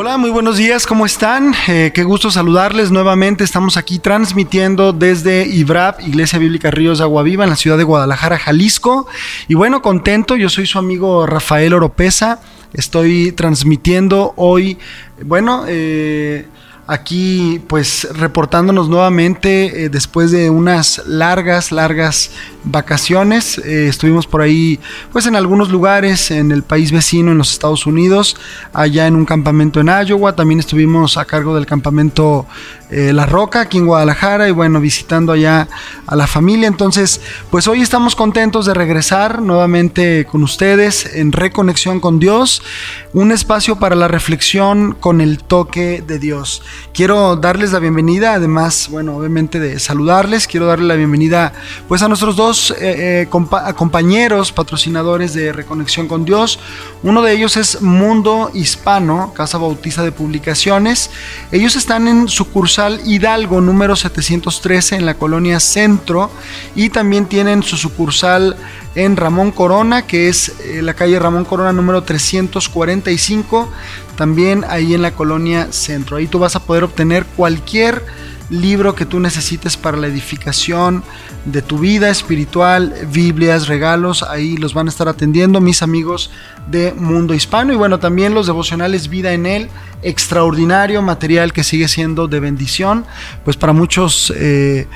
Hola, muy buenos días, ¿cómo están? Eh, qué gusto saludarles nuevamente. Estamos aquí transmitiendo desde IBRAP, Iglesia Bíblica Ríos de Aguaviva, en la ciudad de Guadalajara, Jalisco. Y bueno, contento, yo soy su amigo Rafael Oropesa. Estoy transmitiendo hoy, bueno, eh, aquí pues reportándonos nuevamente eh, después de unas largas, largas vacaciones. Eh, estuvimos por ahí pues en algunos lugares en el país vecino, en los Estados Unidos, allá en un campamento en Iowa. También estuvimos a cargo del campamento eh, La Roca aquí en Guadalajara y bueno, visitando allá a la familia. Entonces pues hoy estamos contentos de regresar nuevamente con ustedes en Reconexión con Dios, un espacio para la reflexión con el toque de Dios. Quiero darles la bienvenida, además, bueno, obviamente de saludarles, quiero darle la bienvenida pues a nuestros dos eh, eh, compañeros patrocinadores de Reconexión con Dios. Uno de ellos es Mundo Hispano, Casa Bautista de Publicaciones. Ellos están en sucursal Hidalgo número 713 en la colonia Centro y también tienen su sucursal en Ramón Corona, que es eh, la calle Ramón Corona número 345, también ahí en la colonia Centro. Ahí tú vas a poder obtener cualquier libro que tú necesites para la edificación de tu vida espiritual, Biblias, regalos, ahí los van a estar atendiendo mis amigos de Mundo Hispano y bueno, también los devocionales Vida en Él, extraordinario material que sigue siendo de bendición, pues para muchos eh,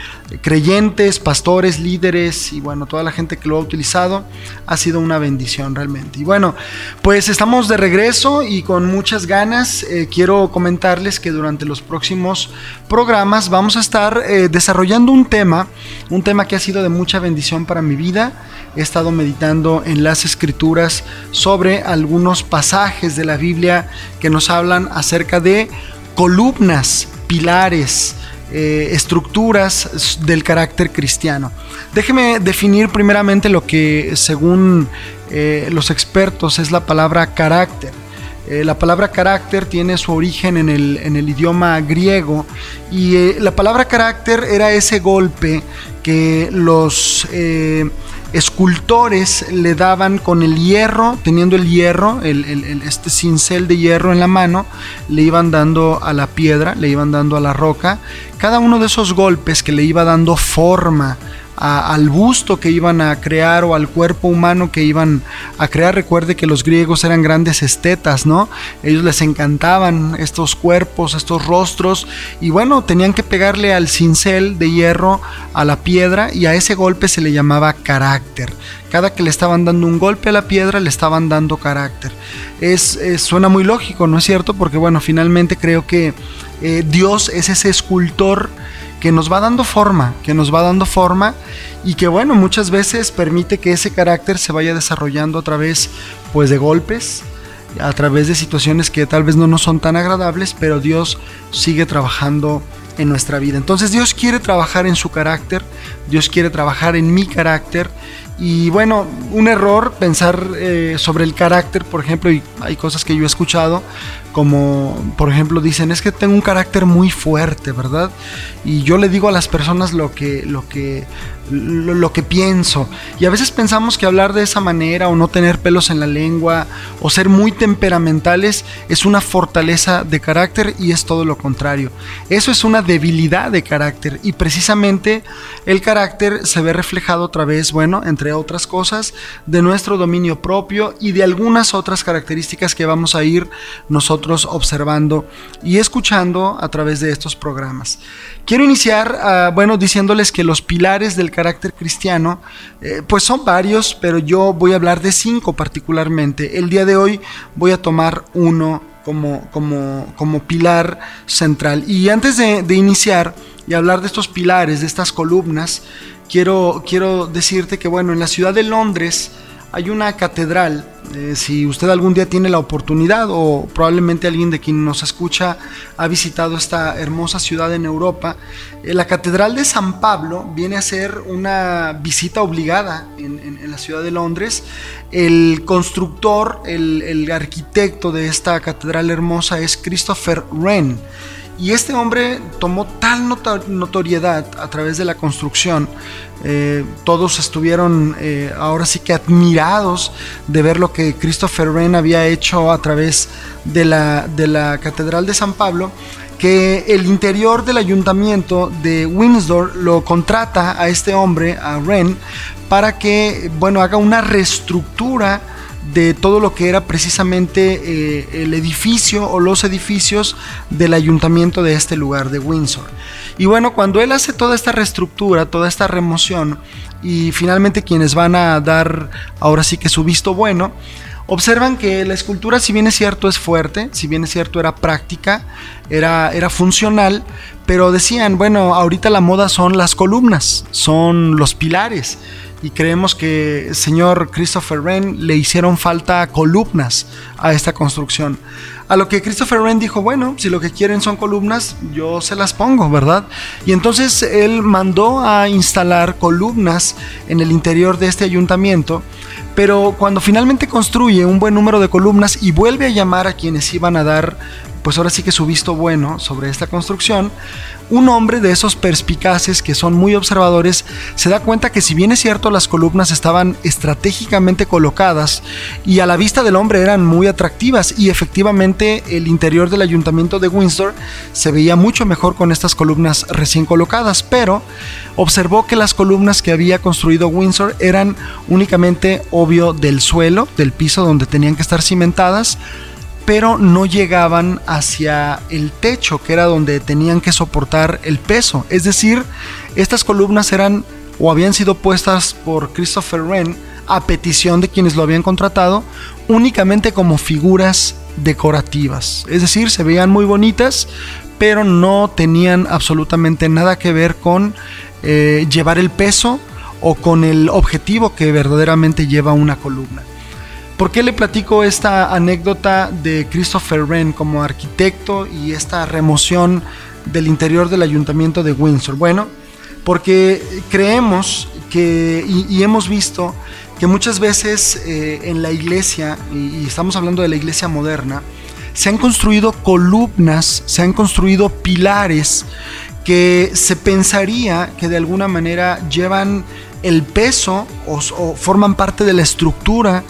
creyentes, pastores, líderes y bueno, toda la gente que lo ha utilizado, ha sido una bendición realmente. Y bueno, pues estamos de regreso y con muchas ganas eh, quiero comentarles que durante los próximos programas vamos a estar eh, desarrollando un tema, un tema que ha sido de mucha bendición para mi vida. He estado meditando en las escrituras sobre algunos pasajes de la Biblia que nos hablan acerca de columnas, pilares, eh, estructuras del carácter cristiano. Déjeme definir primeramente lo que según eh, los expertos es la palabra carácter. Eh, la palabra carácter tiene su origen en el, en el idioma griego y la palabra carácter era ese golpe que los escultores le daban con el hierro, teniendo el hierro, el, este cincel de hierro en la mano, le iban dando a la piedra, le iban dando a la roca. Cada uno de esos golpes que le iba dando forma al busto que iban a crear o al cuerpo humano que iban a crear. Recuerde que los griegos eran grandes estetas, ¿no? Ellos les encantaban estos cuerpos, estos rostros y bueno, tenían que pegarle al cincel de hierro a la piedra y a ese golpe se le llamaba carácter. Cada que le estaban dando un golpe a la piedra le estaban dando carácter. Es, suena muy lógico, ¿no es cierto? Porque bueno, finalmente creo que eh, Dios es ese escultor que nos va dando forma, que nos va dando forma y que bueno, muchas veces permite que ese carácter se vaya desarrollando a través pues de golpes, a través de situaciones que tal vez no nos son tan agradables, pero Dios sigue trabajando en nuestra vida. Entonces Dios quiere trabajar en su carácter, Dios quiere trabajar en mi carácter y bueno, un error pensar eh, sobre el carácter, por ejemplo, y hay cosas que yo he escuchado, como por ejemplo dicen, es que tengo un carácter muy fuerte, ¿verdad? Y yo le digo a las personas lo que, lo que, lo, que pienso. Y a veces pensamos que hablar de esa manera o no tener pelos en la lengua o ser muy temperamentales es una fortaleza de carácter y es todo lo contrario. Eso es una debilidad de carácter y precisamente el carácter se ve reflejado otra vez, bueno, entre otras cosas, de nuestro dominio propio y de algunas otras características que vamos a ir nosotros observando y escuchando a través de estos programas. Quiero iniciar, ah, bueno, diciéndoles que los pilares del carácter cristiano, eh, pues son varios, pero yo voy a hablar de cinco particularmente. El día de hoy voy a tomar uno como, como, como pilar central. Y antes de, iniciar y hablar de estos pilares, de estas columnas, quiero, quiero decirte que, bueno, en la ciudad de Londres, hay una catedral, eh, si usted algún día tiene la oportunidad o probablemente alguien de quien nos escucha ha visitado esta hermosa ciudad en Europa, eh, la catedral de San Pablo viene a ser una visita obligada en, la ciudad de Londres. El constructor, el, el arquitecto de esta catedral hermosa es Christopher Wren. Y este hombre tomó tal notoriedad a través de la construcción. Eh, todos estuvieron eh, ahora sí que admirados de ver lo que Christopher Wren había hecho a través de la, de la Catedral de San Pablo que el interior del ayuntamiento de Windsor lo contrata a este hombre, a Wren, para que, bueno, haga una reestructura de todo lo que era precisamente eh, el edificio o los edificios del ayuntamiento de este lugar, de Windsor. Y bueno, cuando él hace toda esta reestructura, toda esta remoción, y finalmente quienes van a dar ahora sí que su visto bueno, observan que la escultura, si bien es cierto, es fuerte, si bien es cierto, era práctica, era, era funcional, pero decían, bueno, ahorita la moda son las columnas, son los pilares y creemos que señor Christopher Wren le hicieron falta columnas a esta construcción. A lo que Christopher Wren dijo, bueno, si lo que quieren son columnas, yo se las pongo, ¿verdad? Y entonces él mandó a instalar columnas en el interior de este ayuntamiento, pero cuando finalmente construye un buen número de columnas y vuelve a llamar a quienes iban a dar pues ahora sí que su visto bueno sobre esta construcción, un hombre de esos perspicaces que son muy observadores se da cuenta que si bien es cierto las columnas estaban estratégicamente colocadas y a la vista del hombre eran muy atractivas y efectivamente el interior del ayuntamiento de Windsor se veía mucho mejor con estas columnas recién colocadas, pero observó que las columnas que había construido Windsor eran únicamente obvio del suelo, del piso donde tenían que estar cimentadas, pero no llegaban hacia el techo, que era donde tenían que soportar el peso. Es decir, estas columnas eran o habían sido puestas por Christopher Wren a petición de quienes lo habían contratado, únicamente como figuras decorativas. Es decir, se veían muy bonitas, pero no tenían absolutamente nada que ver con eh, llevar el peso o con el objetivo que verdaderamente lleva una columna. ¿Por qué le platico esta anécdota de Christopher Wren como arquitecto y esta remoción del interior del ayuntamiento de Windsor? Bueno, porque creemos que y, hemos visto que muchas veces eh, en la iglesia, y estamos hablando de la iglesia moderna, se han construido columnas, se han construido pilares que se pensaría que de alguna manera llevan el peso o, o forman parte de la estructura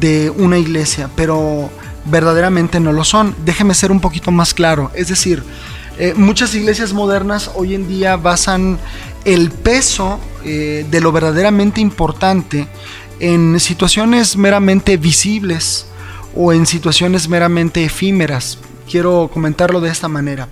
de una iglesia, pero verdaderamente no lo son. Déjeme ser un poquito más claro. Es decir, eh, muchas iglesias modernas hoy en día basan el peso eh, de lo verdaderamente importante en situaciones meramente visibles o en situaciones meramente efímeras. Quiero comentarlo de esta manera.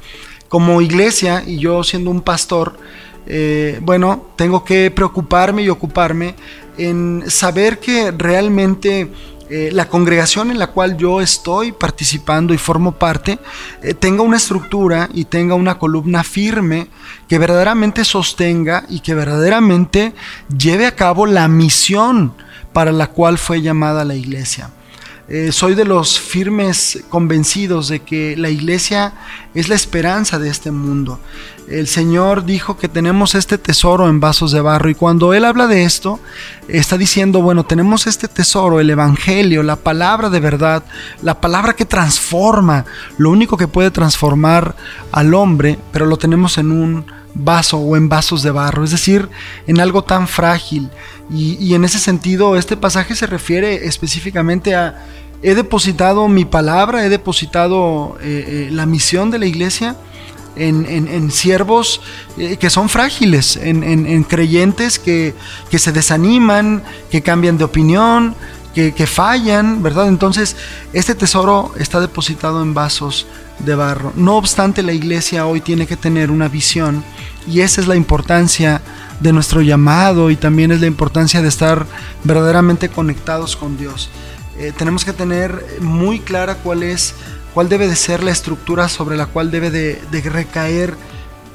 Como iglesia y yo siendo un pastor, eh, bueno, tengo que preocuparme y ocuparme en saber que realmente eh, la congregación en la cual yo estoy participando y formo parte eh, tenga una estructura y tenga una columna firme que verdaderamente sostenga y que verdaderamente lleve a cabo la misión para la cual fue llamada la iglesia. Eh, soy de los firmes convencidos de que la iglesia es la esperanza de este mundo. El Señor dijo que tenemos este tesoro en vasos de barro y cuando Él habla de esto, está diciendo, bueno, tenemos este tesoro, el Evangelio, la palabra de verdad, la palabra que transforma, lo único que puede transformar al hombre, pero lo tenemos en un vaso o en vasos de barro, es decir, en algo tan frágil. Y, en ese sentido, este pasaje se refiere específicamente a, he depositado mi palabra, he depositado eh, eh, la misión de la iglesia en, siervos eh, que son frágiles, en, creyentes que, que, se desaniman, que cambian de opinión, que, que fallan, ¿verdad? Entonces, este tesoro está depositado en vasos de barro. No obstante, la iglesia hoy tiene que tener una visión y esa es la importancia de nuestro llamado y también es la importancia de estar verdaderamente conectados con Dios. Eh, tenemos que tener muy clara cuál es, cuál debe de ser la estructura sobre la cual debe de, recaer,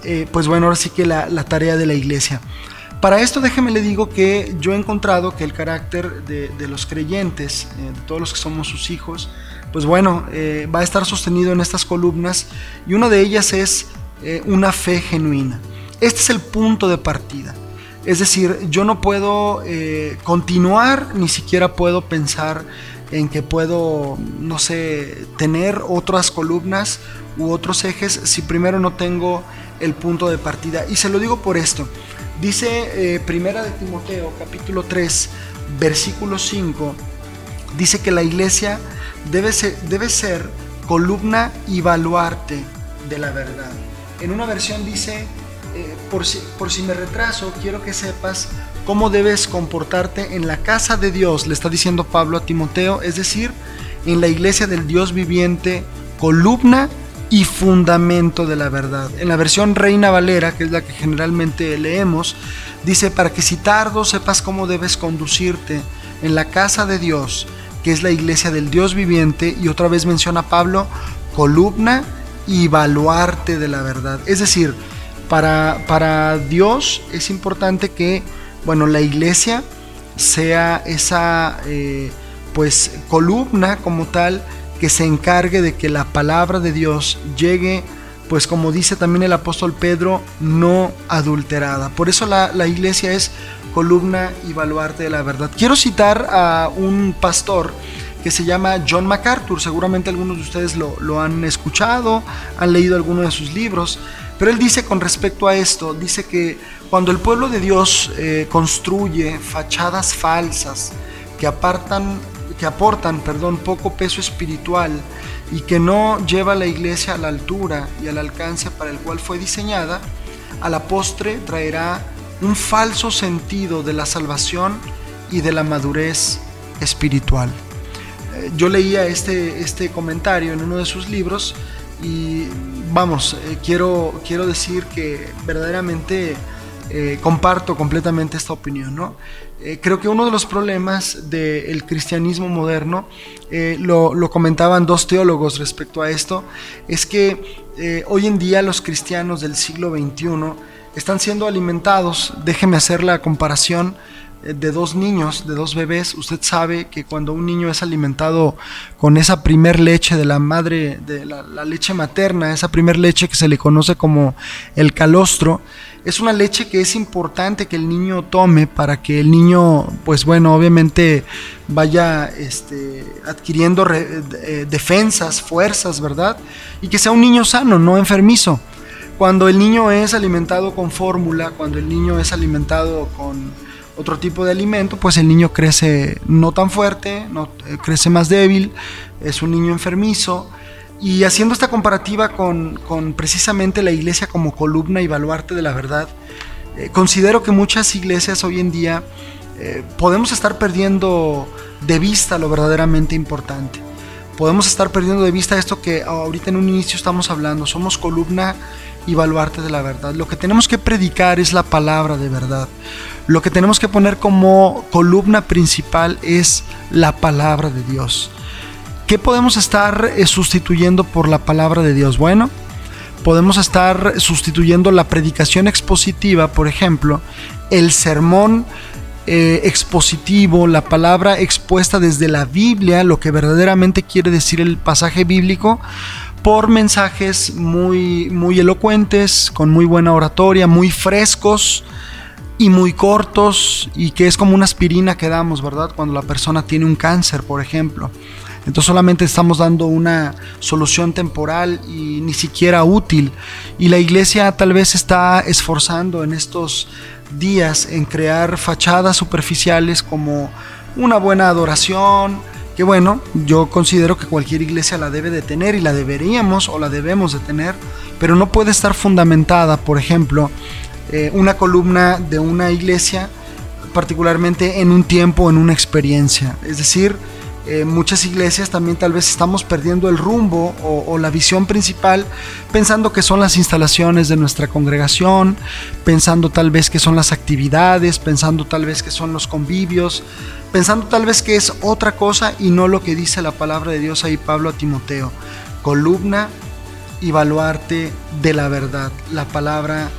eh, pues bueno, ahora sí que la, tarea de la iglesia. Para esto déjeme le digo que yo he encontrado que el carácter de, los creyentes, eh, de todos los que somos sus hijos, pues bueno, va a estar sostenido en estas columnas y una de ellas es una fe genuina. Este es el punto de partida. Es decir, yo no puedo eh, continuar, ni siquiera puedo pensar en que puedo, no sé, tener otras columnas u otros ejes si primero no tengo el punto de partida. Y se lo digo por esto. Dice eh, Primera de Timoteo, capítulo 3, versículo 5, dice que la iglesia debe ser, columna y baluarte de la verdad. En una versión dice, eh, por, si, por si me retraso, quiero que sepas cómo debes comportarte en la casa de Dios, le está diciendo Pablo a Timoteo, es decir, en la iglesia del Dios viviente, columna y fundamento de la verdad. En la versión Reina Valera, que es la que generalmente leemos, dice, para que si tardo sepas cómo debes conducirte en la casa de Dios, que es la iglesia del Dios viviente, y otra vez menciona Pablo, columna y baluarte de la verdad. Es decir, para, para Dios es importante que, bueno, la iglesia sea esa, eh, pues, columna como tal, que se encargue de que la palabra de Dios llegue, pues como dice también el apóstol Pedro, no adulterada. Por eso la, iglesia es columna y baluarte de la verdad. Quiero citar a un pastor que se llama John MacArthur. Seguramente algunos de ustedes lo, han escuchado, han leído alguno de sus libros. Pero él dice con respecto a esto, dice que cuando el pueblo de Dios eh, construye fachadas falsas que apartan que aportan, perdón, poco peso espiritual y que no lleva a la iglesia a la altura y al alcance para el cual fue diseñada, a la postre traerá un falso sentido de la salvación y de la madurez espiritual. Eh, yo leía este, este comentario en uno de sus libros y vamos, eh, quiero, quiero decir que verdaderamente eh, comparto completamente esta opinión. ¿no? Creo que uno de los problemas del cristianismo moderno, eh, lo, comentaban dos teólogos respecto a esto, es que hoy en día los cristianos del siglo XXI están siendo alimentados, déjeme hacer la comparación, de dos niños, de dos bebés, usted sabe que cuando un niño es alimentado con esa primer leche de la madre, de la, leche materna, esa primer leche que se le conoce como el calostro, es una leche que es importante que el niño tome para que el niño, pues bueno, obviamente vaya este, adquiriendo eh, defensas, fuerzas, ¿verdad? Y que sea un niño sano, no enfermizo. Cuando el niño es alimentado con fórmula, cuando el niño es alimentado con otro tipo de alimento, pues el niño crece no tan fuerte, no, eh, crece más débil, es un niño enfermizo y haciendo esta comparativa con, precisamente la iglesia como columna y baluarte de la verdad, eh, considero que muchas iglesias hoy en día eh, podemos estar perdiendo de vista lo verdaderamente importante. Podemos estar perdiendo de vista esto que ahorita en un inicio estamos hablando. Somos columna y baluarte de la verdad. Lo que tenemos que predicar es la palabra de verdad. Lo que tenemos que poner como columna principal es la palabra de Dios. ¿Qué podemos estar eh, sustituyendo por la palabra de Dios? Bueno, podemos estar sustituyendo la predicación expositiva, por ejemplo, el sermón eh, expositivo, la palabra expuesta desde la Biblia, lo que verdaderamente quiere decir el pasaje bíblico, por mensajes muy, muy elocuentes, con muy buena oratoria, muy frescos y muy cortos, y que es como una aspirina que damos, ¿verdad? Cuando la persona tiene un cáncer, por ejemplo. Entonces solamente estamos dando una solución temporal y ni siquiera útil. Y la iglesia tal vez está esforzando en estos días en crear fachadas superficiales como una buena adoración, que bueno, yo considero que cualquier iglesia la debe de tener y la deberíamos o la debemos de tener, pero no puede estar fundamentada, por ejemplo, eh, una columna de una iglesia particularmente en un tiempo, en una experiencia. Es decir, eh, muchas iglesias también tal vez estamos perdiendo el rumbo o, la visión principal pensando que son las instalaciones de nuestra congregación, pensando tal vez que son las actividades, pensando tal vez que son los convivios, pensando tal vez que es otra cosa y no lo que dice la palabra de Dios ahí Pablo a Timoteo, columna y baluarte de la verdad, la palabra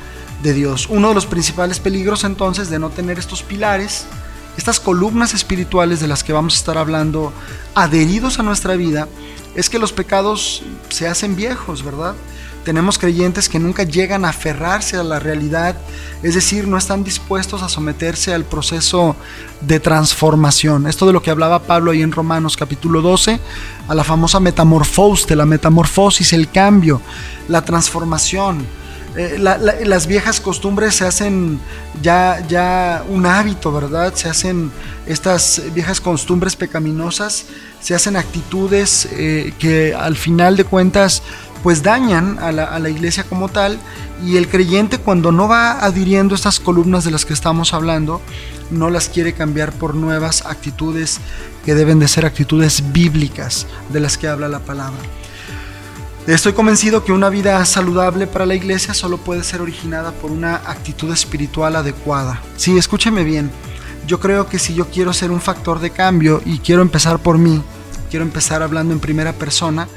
de Dios. Uno de los principales peligros entonces de no tener estos pilares, estas columnas espirituales de las que vamos a estar hablando, adheridos a nuestra vida, es que los pecados se hacen viejos, ¿verdad? Tenemos creyentes que nunca llegan a aferrarse a la realidad, es decir, no están dispuestos a someterse al proceso de transformación. Esto de lo que hablaba Pablo ahí en Romanos capítulo 12, a la famosa la metamorfosis, el cambio, la transformación. Eh, las viejas costumbres se hacen ya, ya un hábito, ¿verdad? Se hacen estas viejas costumbres pecaminosas, se hacen actitudes eh, que al final de cuentas pues dañan a la, iglesia como tal y el creyente cuando no va adhiriendo estas columnas de las que estamos hablando, no las quiere cambiar por nuevas actitudes que deben de ser actitudes bíblicas de las que habla la palabra. Estoy convencido que una vida saludable para la iglesia solo puede ser originada por una actitud espiritual adecuada. Sí, escúcheme bien. Yo creo que si yo quiero ser un factor de cambio y quiero empezar por mí, quiero empezar hablando en primera persona,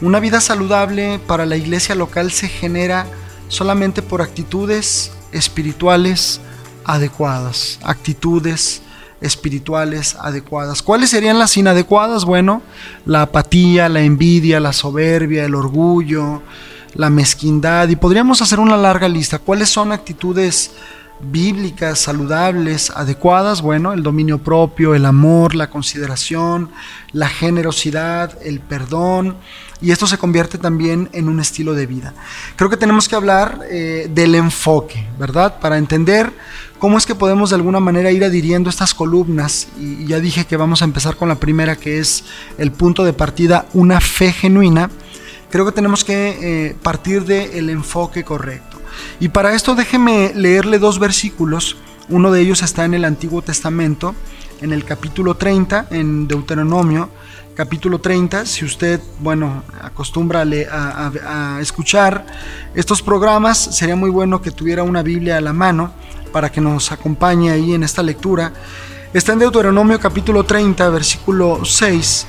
una vida saludable para la iglesia local se genera solamente por actitudes espirituales adecuadas, actitudes espirituales adecuadas. ¿Cuáles serían las inadecuadas? Bueno, la apatía, la envidia, la soberbia, el orgullo, la mezquindad y podríamos hacer una larga lista. ¿Cuáles son actitudes bíblicas, saludables, adecuadas, bueno, el dominio propio, el amor, la consideración, la generosidad, el perdón, y esto se convierte también en un estilo de vida. Creo que tenemos que hablar eh, del enfoque, ¿verdad? Para entender cómo es que podemos de alguna manera ir adhiriendo estas columnas, y ya dije que vamos a empezar con la primera, que es el punto de partida, una fe genuina, creo que tenemos que eh, partir del enfoque correcto. Y para esto déjeme leerle dos versículos. Uno de ellos está en el Antiguo Testamento, en el capítulo 30, en Deuteronomio, capítulo 30. Si usted, bueno, acostumbra a, escuchar estos programas, sería muy bueno que tuviera una Biblia a la mano para que nos acompañe ahí en esta lectura. Está en Deuteronomio capítulo 30, versículo 6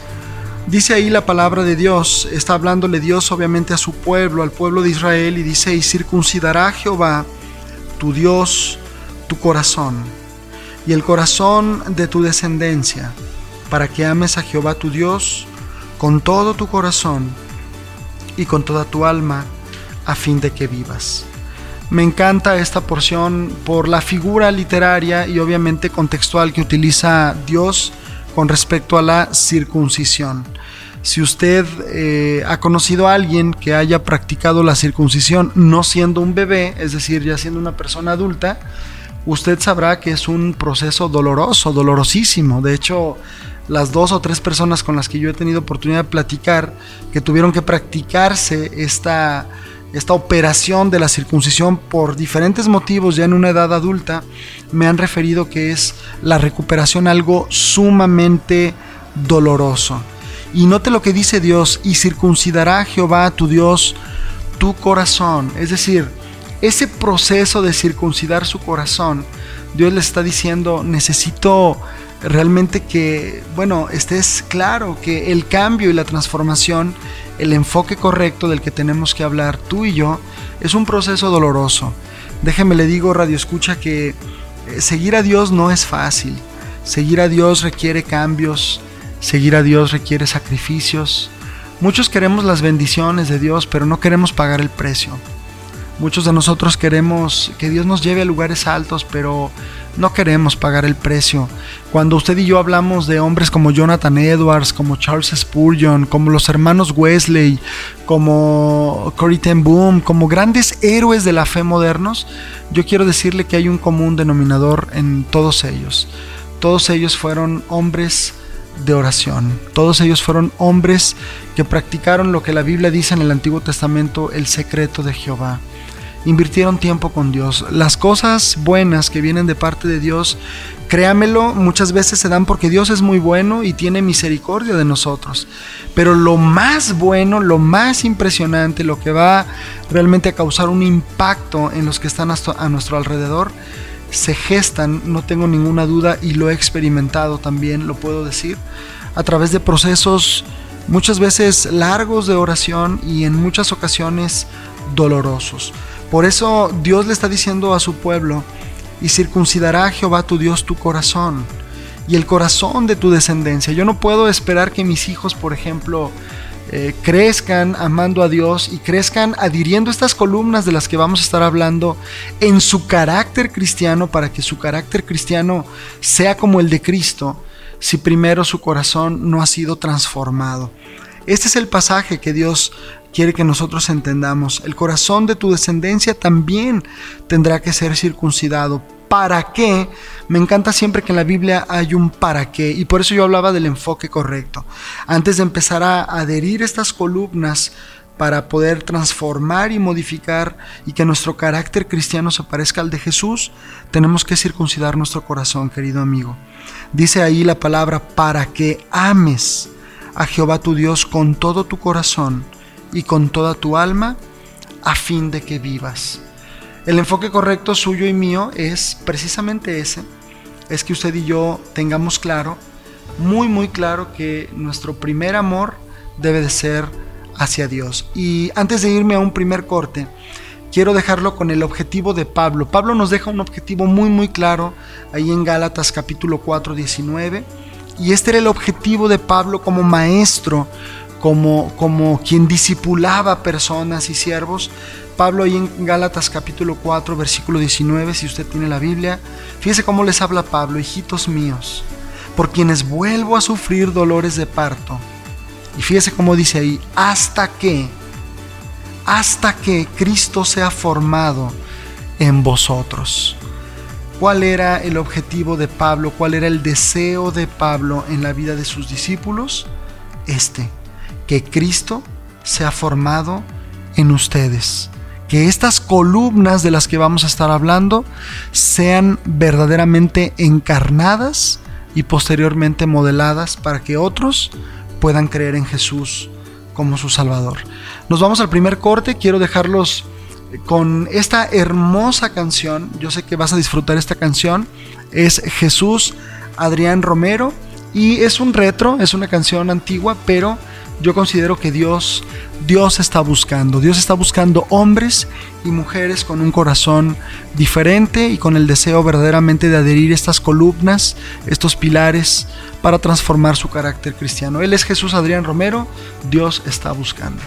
Dice ahí la palabra de Dios, está hablándole Dios obviamente a su pueblo, al pueblo de Israel, y dice, y circuncidará Jehová, tu Dios, tu corazón, y el corazón de tu descendencia, para que ames a Jehová tu Dios con todo tu corazón y con toda tu alma, a fin de que vivas. Me encanta esta porción por la figura literaria y obviamente contextual que utiliza Dios con respecto a la circuncisión. Si usted eh, ha conocido a alguien que haya practicado la circuncisión no siendo un bebé, es decir, ya siendo una persona adulta, usted sabrá que es un proceso doloroso, dolorosísimo. De hecho, las dos o tres personas con las que yo he tenido oportunidad de platicar, que tuvieron que practicarse esta, esta operación de la circuncisión por diferentes motivos ya en una edad adulta, me han referido que es la recuperación algo sumamente doloroso. Y note lo que dice Dios, y circuncidará Jehová tu Dios tu corazón. Es decir, ese proceso de circuncidar su corazón, Dios le está diciendo, necesito realmente que, bueno, estés claro que el cambio y la transformación, el enfoque correcto del que tenemos que hablar tú y yo, es un proceso doloroso. Déjeme le digo, Radio Escucha, que eh, seguir a Dios no es fácil. Seguir a Dios requiere cambios, seguir a Dios requiere sacrificios. Muchos queremos las bendiciones de Dios, pero no queremos pagar el precio. Muchos de nosotros queremos que Dios nos lleve a lugares altos, pero no queremos pagar el precio. Cuando usted y yo hablamos de hombres como Jonathan Edwards, como Charles Spurgeon, como los hermanos Wesley, como Corrie ten Boom, como grandes héroes de la fe modernos, yo quiero decirle que hay un común denominador en todos ellos. Todos ellos fueron hombres de oración. Todos ellos fueron hombres que practicaron lo que la Biblia dice en el Antiguo Testamento, el secreto de Jehová invirtieron tiempo con Dios. Las cosas buenas que vienen de parte de Dios, créamelo, muchas veces se dan porque Dios es muy bueno y tiene misericordia de nosotros. Pero lo más bueno, lo más impresionante, lo que va realmente a causar un impacto en los que están a nuestro alrededor, se gestan, no tengo ninguna duda, y lo he experimentado también, lo puedo decir, a través de procesos muchas veces largos de oración y en muchas ocasiones dolorosos. Por eso Dios le está diciendo a su pueblo, y circuncidará Jehová tu Dios tu corazón y el corazón de tu descendencia. Yo no puedo esperar que mis hijos, por ejemplo, eh, crezcan amando a Dios y crezcan adhiriendo estas columnas de las que vamos a estar hablando en su carácter cristiano para que su carácter cristiano sea como el de Cristo si primero su corazón no ha sido transformado. Este es el pasaje que Dios quiere que nosotros entendamos. El corazón de tu descendencia también tendrá que ser circuncidado. ¿Para qué? Me encanta siempre que en la Biblia hay un para qué y por eso yo hablaba del enfoque correcto. Antes de empezar a adherir estas columnas para poder transformar y modificar y que nuestro carácter cristiano se parezca al de Jesús, tenemos que circuncidar nuestro corazón, querido amigo. Dice ahí la palabra para que ames a Jehová tu Dios con todo tu corazón y con toda tu alma, a fin de que vivas. El enfoque correcto suyo y mío es precisamente ese, es que usted y yo tengamos claro, muy muy claro, que nuestro primer amor debe de ser hacia Dios. Y antes de irme a un primer corte, quiero dejarlo con el objetivo de Pablo. Pablo nos deja un objetivo muy muy claro ahí en Gálatas capítulo 4, 19. Y este era el objetivo de Pablo como maestro, como, como quien discipulaba personas y siervos. Pablo ahí en Gálatas capítulo 4, versículo 19, si usted tiene la Biblia, fíjese cómo les habla Pablo, hijitos míos, por quienes vuelvo a sufrir dolores de parto. Y fíjese cómo dice ahí, hasta que, hasta que Cristo sea formado en vosotros. ¿Cuál era el objetivo de Pablo? ¿Cuál era el deseo de Pablo en la vida de sus discípulos? Este, que Cristo sea formado en ustedes. Que estas columnas de las que vamos a estar hablando sean verdaderamente encarnadas y posteriormente modeladas para que otros puedan creer en Jesús como su Salvador. Nos vamos al primer corte, quiero dejarlos con esta hermosa canción, yo sé que vas a disfrutar esta canción, es Jesús Adrián Romero. Y es un retro, es una canción antigua, pero yo considero que Dios, Dios está buscando. Dios está buscando hombres y mujeres con un corazón diferente y con el deseo verdaderamente de adherir estas columnas, estos pilares, para transformar su carácter cristiano. Él es Jesús Adrián Romero. Dios está buscando.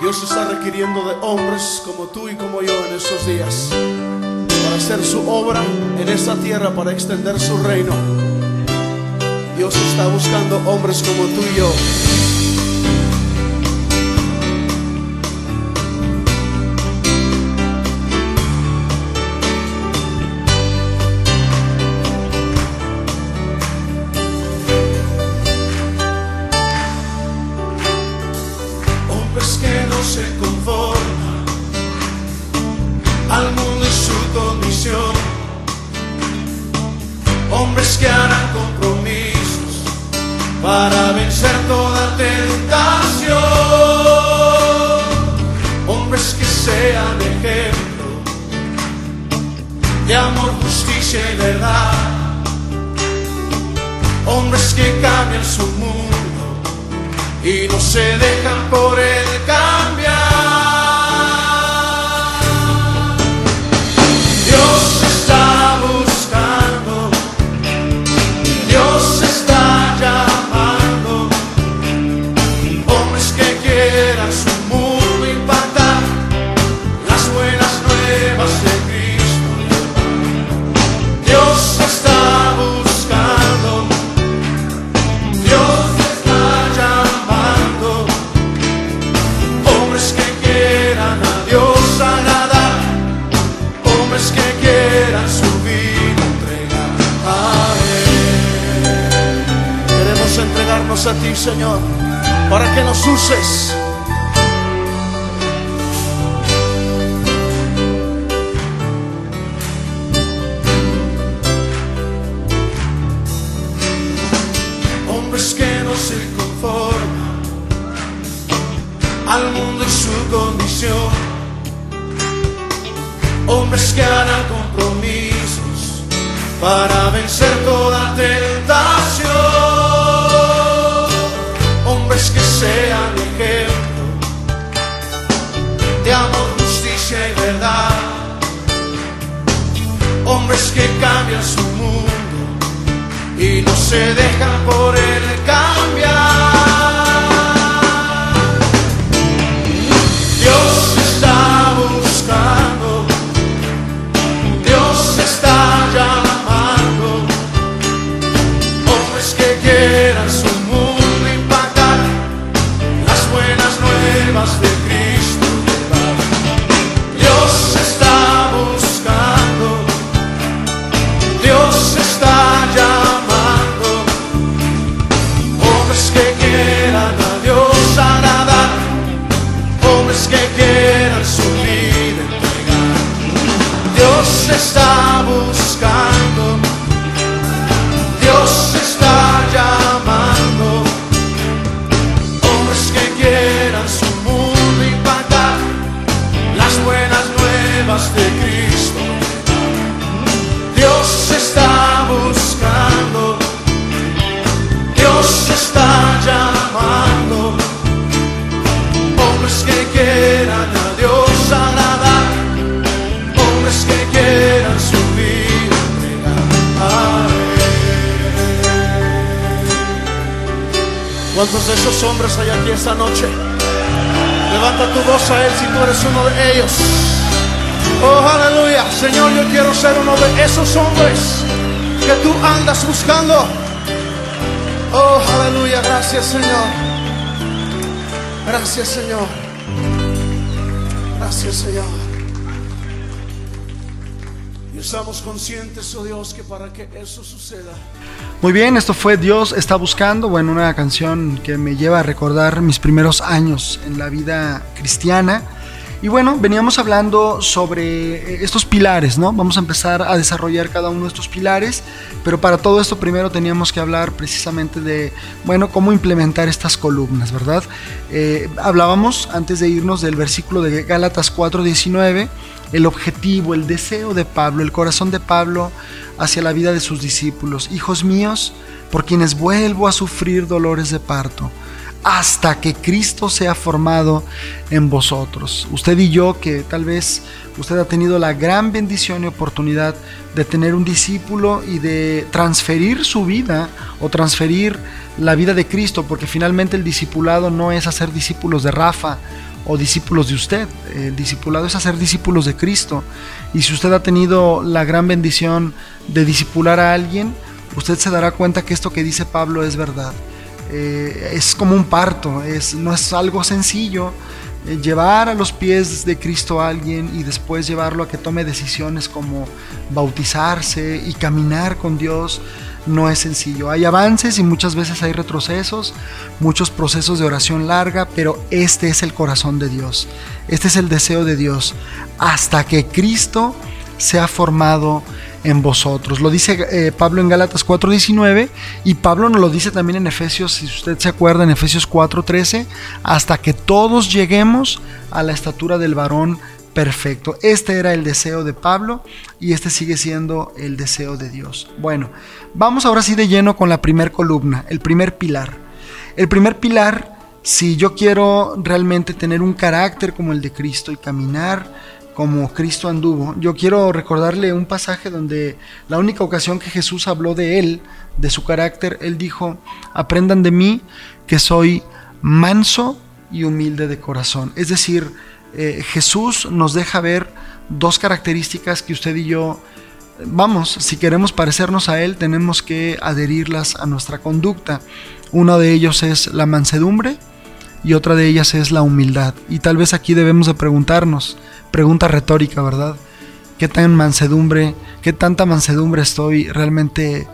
Dios está requiriendo de hombres como tú y como yo en estos días para hacer su obra en esta tierra, para extender su reino. Dios está buscando hombres como tú y yo. Hombres que no se conforman para vencer toda tentación. Hombres que sean ejemplo de amor, justicia y verdad. Hombres que cambien su mundo y no se dejan por el cambiar. Señor, para que nos uses. Hombres que no se conforman al mundo y su condición. Hombres que harán compromisos para vencer toda tentación. Sean ejemplo de amor, justicia y verdad. Hombres que cambian su mundo y no se dejan por él cambiar. Gracias, Señor. Gracias, Señor. Gracias, Señor. Y estamos conscientes, oh Dios, que para que eso suceda, Muy bien, esto fue Dios está buscando, bueno, una canción que me lleva a recordar mis primeros años en la vida cristiana. Y bueno, veníamos hablando sobre eh, estos pilares, ¿no? Vamos a empezar a desarrollar cada uno de estos pilares, pero para todo esto primero teníamos que hablar precisamente de, bueno, cómo implementar estas columnas, ¿verdad? Eh, hablábamos antes de irnos del versículo de Gálatas 4:19, el objetivo, el deseo de Pablo, el corazón de Pablo hacia la vida de sus discípulos. Hijos míos, por quienes vuelvo a sufrir dolores de parto hasta que Cristo sea formado en vosotros. Usted y yo, que tal vez usted ha tenido la gran bendición y oportunidad de tener un discípulo y de transferir su vida o transferir la vida de Cristo, porque finalmente el discipulado no es hacer discípulos de Rafa o discípulos de usted, el discipulado es hacer discípulos de Cristo. Y si usted ha tenido la gran bendición de discipular a alguien, usted se dará cuenta que esto que dice Pablo es verdad. Eh, es como un parto, es, no es algo sencillo. eh, llevar a los pies de Cristo a alguien y después llevarlo a que tome decisiones como bautizarse y caminar con Dios no es sencillo. Hay avances y muchas veces hay retrocesos, muchos procesos de oración larga, pero este es el corazón de Dios. Este es el deseo de Dios. Hasta que Cristo sea formado en vosotros. Lo dice eh, Pablo en Gálatas 4:19 y Pablo nos lo dice también en Efesios, si usted se acuerda, en Efesios 4:13, hasta que todos lleguemos a la estatura del varón perfecto. Este era el deseo de Pablo y este sigue siendo el deseo de Dios. Bueno, vamos ahora sí de lleno con la primer columna, el primer pilar. El primer pilar, si yo quiero realmente tener un carácter como el de Cristo y caminar como Cristo anduvo. Yo quiero recordarle un pasaje donde la única ocasión que Jesús habló de él, de su carácter, él dijo, aprendan de mí que soy manso y humilde de corazón. Es decir, eh, Jesús nos deja ver dos características que usted y yo, vamos, si queremos parecernos a Él, tenemos que adherirlas a nuestra conducta. Uno de ellos es la mansedumbre y otra de ellas es la humildad. Y tal vez aquí debemos de preguntarnos, pregunta retórica, ¿verdad? ¿Qué tan mansedumbre, qué tanta mansedumbre estoy realmente eh,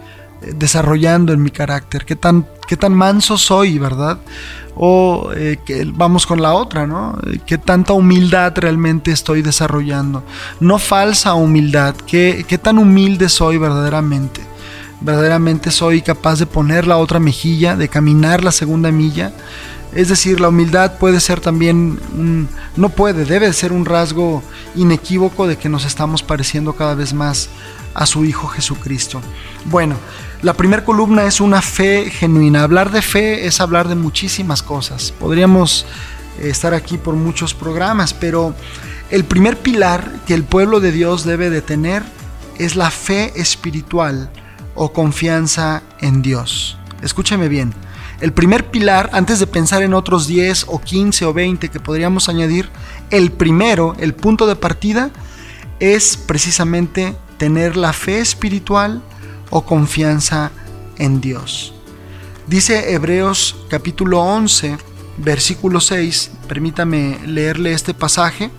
desarrollando en mi carácter? ¿Qué tan, qué tan manso soy, verdad? O eh, que, vamos con la otra, ¿no? Eh, ¿Qué tanta humildad realmente estoy desarrollando? No falsa humildad, ¿qué, qué tan humilde soy verdaderamente? ¿Verdaderamente soy capaz de poner la otra mejilla, de caminar la segunda milla? Es decir, la humildad puede ser también, un, no puede, debe ser un rasgo inequívoco de que nos estamos pareciendo cada vez más a su Hijo Jesucristo. Bueno, la primera columna es una fe genuina. Hablar de fe es hablar de muchísimas cosas. Podríamos estar aquí por muchos programas, pero el primer pilar que el pueblo de Dios debe de tener es la fe espiritual o confianza en Dios. Escúcheme bien. El primer pilar, antes de pensar en otros 10 o 15 o 20 que podríamos añadir, el primero, el punto de partida, es precisamente tener la fe espiritual o confianza en Dios. Dice Hebreos capítulo 11, versículo 6, permítame leerle este pasaje.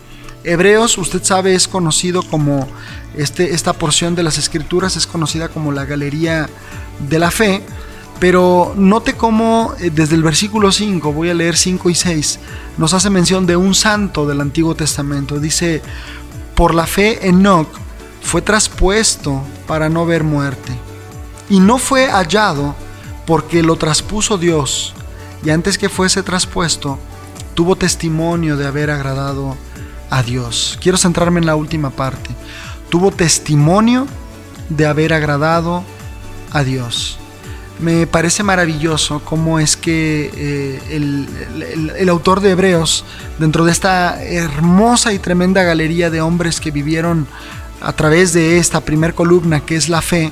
Hebreos, usted sabe, es conocido como este, esta porción de las escrituras, es conocida como la galería de la fe, pero note cómo eh, desde el versículo 5, voy a leer 5 y 6, nos hace mención de un santo del Antiguo Testamento. Dice, por la fe Enoch fue traspuesto para no ver muerte, y no fue hallado porque lo traspuso Dios, y antes que fuese traspuesto, tuvo testimonio de haber agradado a Dios. Quiero centrarme en la última parte. Tuvo testimonio de haber agradado a Dios. Me parece maravilloso cómo es que eh, el, el, autor de Hebreos, dentro de esta hermosa y tremenda galería de hombres que vivieron a través de esta primer columna que es la fe,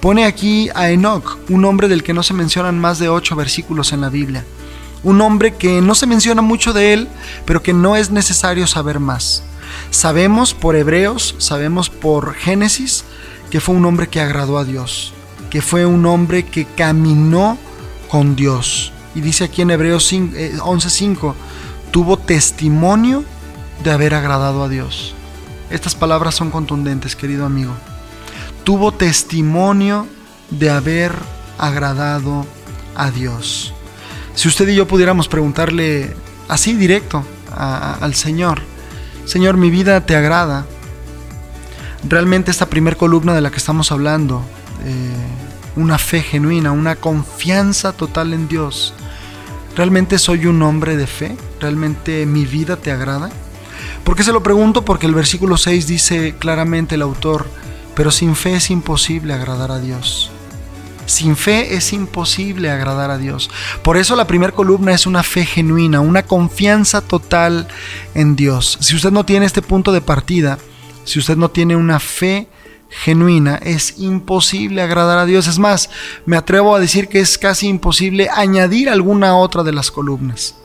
pone aquí a Enoch, un hombre del que no se mencionan más de ocho versículos en la Biblia. Un hombre que no se menciona mucho de él, pero que no es necesario saber más. Sabemos por Hebreos, sabemos por Génesis, que fue un hombre que agradó a Dios que fue un hombre que caminó con Dios. Y dice aquí en Hebreos 11:5, eh, tuvo testimonio de haber agradado a Dios. Estas palabras son contundentes, querido amigo. Tuvo testimonio de haber agradado a Dios. Si usted y yo pudiéramos preguntarle así directo al Señor, Señor, mi vida te agrada. Realmente esta primer columna de la que estamos hablando, una fe genuina, una confianza total en Dios. ¿Realmente soy un hombre de fe? ¿Realmente mi vida te agrada? ¿Por qué se lo pregunto? Porque el versículo 6 dice claramente el autor, pero sin fe es imposible agradar a Dios. Sin fe es imposible agradar a Dios. Por eso la primera columna es una fe genuina, una confianza total en Dios. Si usted no tiene este punto de partida, si usted no tiene una fe genuina, es imposible agradar a Dios. Es más, me atrevo a decir que es casi imposible añadir alguna otra de las columnas.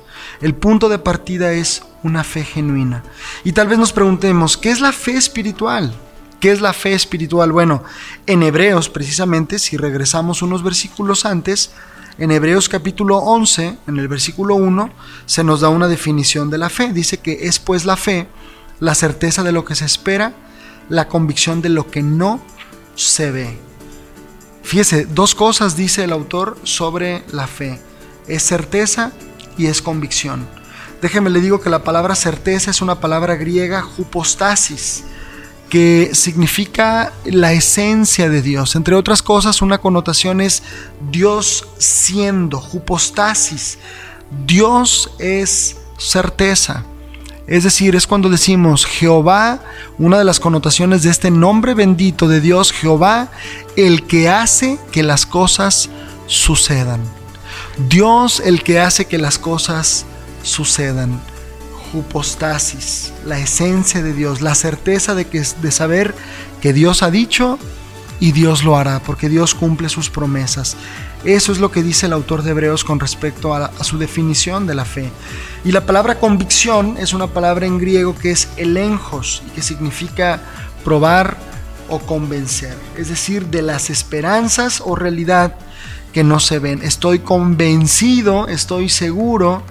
El punto de partida es una fe genuina. Y tal vez nos preguntemos, ¿qué es la fe espiritual? ¿Qué es la fe espiritual? Bueno, en Hebreos precisamente, si regresamos unos versículos antes, en Hebreos capítulo 11, en el versículo 1, se nos da una definición de la fe. Dice que es pues la fe, la certeza de lo que se espera, la convicción de lo que no se ve. Fíjese, dos cosas dice el autor sobre la fe. Es certeza y es convicción. Déjeme le digo que la palabra certeza es una palabra griega hupostasis, que significa la esencia de Dios. Entre otras cosas, una connotación es Dios siendo, hupostasis. Dios es certeza. Es decir, es cuando decimos Jehová, una de las connotaciones de este nombre bendito de Dios, Jehová, el que hace que las cosas sucedan. Dios el que hace que las cosas sucedan. Jupostasis, la esencia de Dios, la certeza de, que, de saber que Dios ha dicho y Dios lo hará, porque Dios cumple sus promesas. Eso es lo que dice el autor de Hebreos con respecto a, su definición de la fe. Y la palabra convicción es una palabra en griego que es elenjos y que significa probar o convencer, es decir, de las esperanzas o realidad que no se ven. Estoy convencido, estoy seguro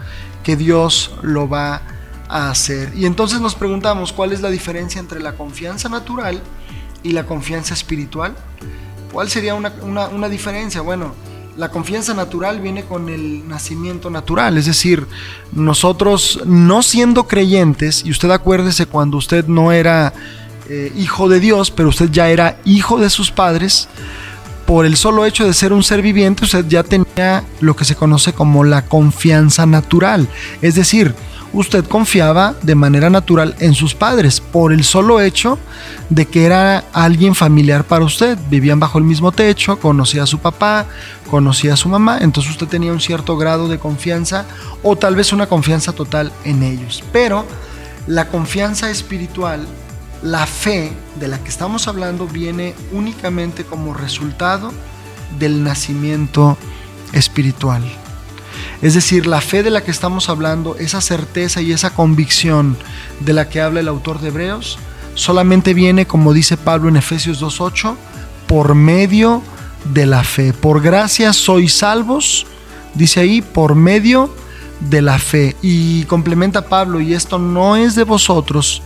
que Dios lo va a hacer. Y entonces nos preguntamos cuál es la diferencia entre la confianza natural y la confianza espiritual. ¿Cuál sería una, una diferencia? Bueno, la confianza natural viene con el nacimiento natural, es decir, nosotros no siendo creyentes, y usted acuérdese cuando usted no era eh, hijo de Dios, pero usted ya era hijo de sus padres, por el solo hecho de ser un ser viviente, usted ya tenía lo que se conoce como la confianza natural, es decir, usted confiaba de manera natural en sus padres por el solo hecho de que era alguien familiar para usted. Vivían bajo el mismo techo, conocía a su papá, conocía a su mamá, entonces usted tenía un cierto grado de confianza o tal vez una confianza total en ellos. Pero la confianza espiritual, la fe de la que estamos hablando viene únicamente como resultado del nacimiento espiritual. Es decir, la fe de la que estamos hablando, esa certeza y esa convicción de la que habla el autor de Hebreos, solamente viene, como dice Pablo en Efesios 2.8, por medio de la fe. Por gracia sois salvos, dice ahí, por medio de la fe. Y complementa Pablo, y esto no es de vosotros,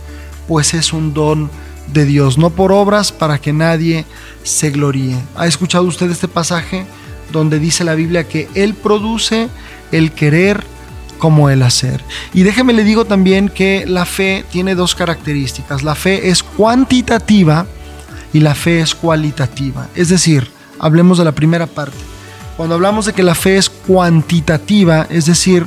pues es un don de Dios, no por obras para que nadie se gloríe. ¿Ha escuchado usted este pasaje donde dice la Biblia que Él produce el querer como el hacer? Y déjeme le digo también que la fe tiene dos características. La fe es cuantitativa y la fe es cualitativa. Es decir, hablemos de la primera parte. Cuando hablamos de que la fe es cuantitativa, es decir,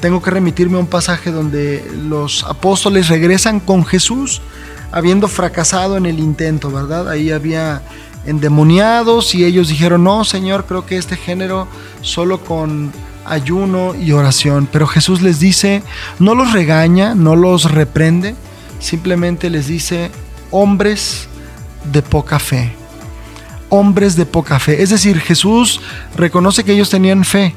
tengo que remitirme a un pasaje donde los apóstoles regresan con Jesús habiendo fracasado en el intento, ¿verdad? Ahí había endemoniados y ellos dijeron, no, Señor, creo que este género solo con ayuno y oración. Pero Jesús les dice, no los regaña, no los reprende, simplemente les dice, hombres de poca fe. Hombres de poca fe. Es decir, Jesús reconoce que ellos tenían fe,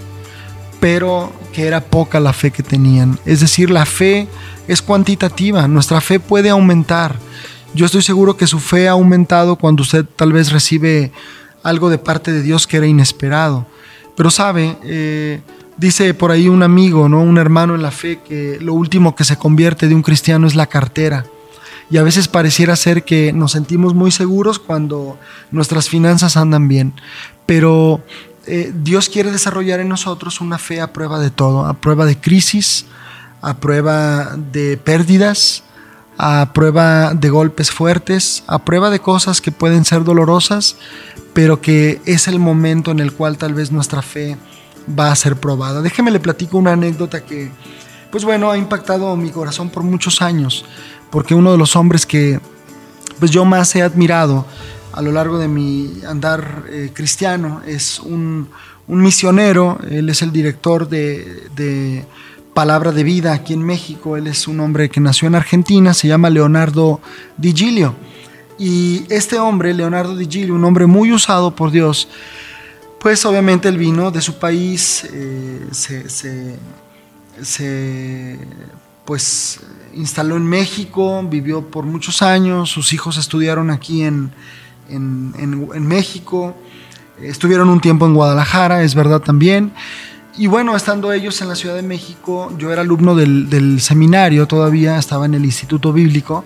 pero que era poca la fe que tenían. Es decir, la fe es cuantitativa, nuestra fe puede aumentar. Yo estoy seguro que su fe ha aumentado cuando usted tal vez recibe algo de parte de Dios que era inesperado. Pero sabe, eh, dice por ahí un amigo, ¿no? un hermano en la fe, que lo último que se convierte de un cristiano es la cartera. Y a veces pareciera ser que nos sentimos muy seguros cuando nuestras finanzas andan bien. Pero eh, Dios quiere desarrollar en nosotros una fe a prueba de todo, a prueba de crisis, a prueba de pérdidas, a prueba de golpes fuertes, a prueba de cosas que pueden ser dolorosas, pero que es el momento en el cual tal vez nuestra fe va a ser probada. Déjeme le platico una anécdota que, pues bueno, ha impactado mi corazón por muchos años, porque uno de los hombres que pues yo más he admirado a lo largo de mi andar eh, cristiano. Es un, misionero, él es el director de, Palabra de Vida aquí en México. Él es un hombre que nació en Argentina, se llama Leonardo Di Gilio. Y este hombre, Leonardo Di Gilio, un hombre muy usado por Dios, pues obviamente él vino de su país, eh, se, se, pues instaló en México, vivió por muchos años, sus hijos estudiaron aquí en, en, México, estuvieron un tiempo en Guadalajara, es verdad también. Y bueno, estando ellos en la Ciudad de México, yo era alumno del, seminario todavía, estaba en el Instituto Bíblico,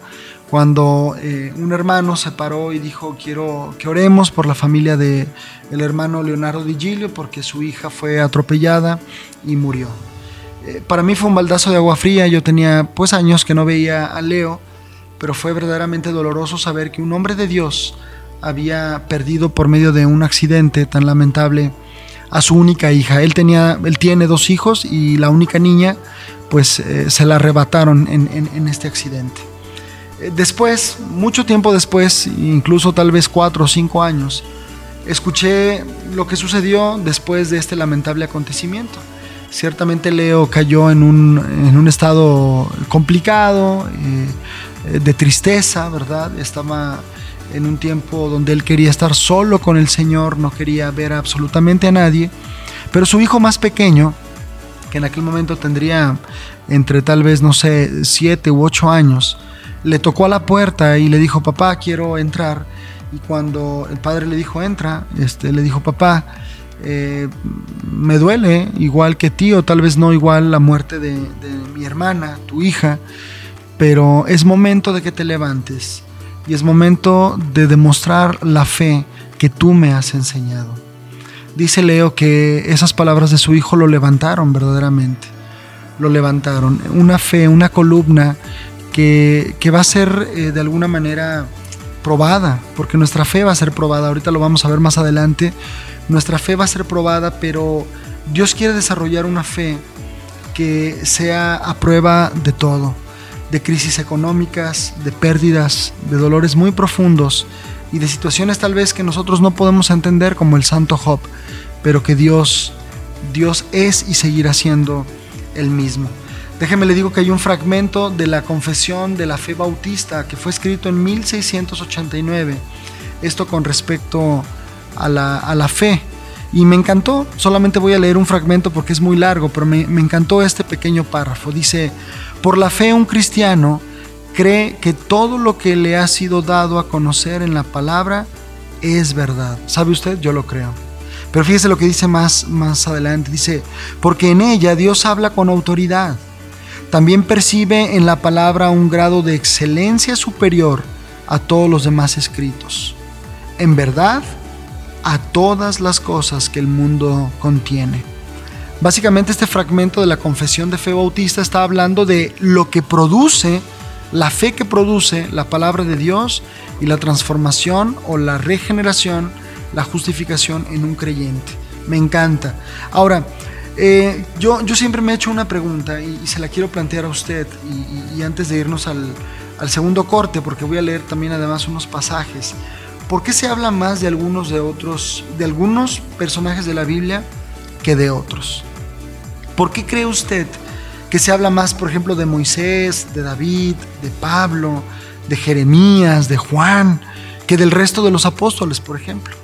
cuando eh, un hermano se paró y dijo, quiero que oremos por la familia del el hermano Leonardo Di porque su hija fue atropellada y murió. Eh, para mí fue un baldazo de agua fría, yo tenía pues años que no veía a Leo, pero fue verdaderamente doloroso saber que un hombre de Dios, había perdido por medio de un accidente tan lamentable a su única hija. Él, tenía, él tiene dos hijos y la única niña pues eh, se la arrebataron en, este accidente. Eh, después, mucho tiempo después, incluso tal vez cuatro o cinco años, escuché lo que sucedió después de este lamentable acontecimiento. Ciertamente Leo cayó en un, estado complicado, eh, de tristeza, ¿verdad? Estaba en un tiempo donde él quería estar solo con el Señor, no quería ver absolutamente a nadie, pero su hijo más pequeño, que en aquel momento tendría entre tal vez, no sé, siete u ocho años, le tocó a la puerta y le dijo, papá, quiero entrar. Y cuando el padre le dijo, entra, este, le dijo, papá, eh, me duele igual que ti, o tal vez no igual la muerte de mi hermana, tu hija, pero es momento de que te levantes y es momento de demostrar la fe que tú me has enseñado. Dice Leo que esas palabras de su hijo lo levantaron verdaderamente, lo levantaron. Una fe, una columna que, va a ser eh, de alguna manera probada, porque nuestra fe va a ser probada, ahorita lo vamos a ver más adelante, nuestra fe va a ser probada, pero Dios quiere desarrollar una fe que sea a prueba de todo de crisis económicas, de pérdidas, de dolores muy profundos y de situaciones tal vez que nosotros no podemos entender como el santo Job, pero que Dios, Dios es y seguirá siendo el mismo. Déjeme le digo que hay un fragmento de la confesión de la fe bautista que fue escrito en 1689, esto con respecto a la, a la fe Y me encantó, solamente voy a leer un fragmento porque es muy largo, pero me, me encantó este pequeño párrafo. Dice, por la fe un cristiano cree que todo lo que le ha sido dado a conocer en la palabra es verdad. ¿Sabe usted? Yo lo creo. Pero fíjese lo que dice más, más adelante. Dice, porque en ella Dios habla con autoridad. También percibe en la palabra un grado de excelencia superior a todos los demás escritos. En verdad, a todas las cosas que el mundo contiene. Básicamente este fragmento de la confesión de fe bautista está hablando de lo que produce, la fe que produce la palabra de Dios y la transformación o la regeneración, la justificación en un creyente. Me encanta. Ahora, eh, yo, yo siempre me he hecho una pregunta y, se la quiero plantear a usted y, antes de irnos al, al segundo corte, porque voy a leer también además unos pasajes. ¿Por qué se habla más de algunos de otros, de algunos personajes de la Biblia que de otros? ¿Por qué cree usted que se habla más, por ejemplo, de Moisés, de David, de Pablo, de Jeremías, de Juan, que del resto de los apóstoles, por ejemplo?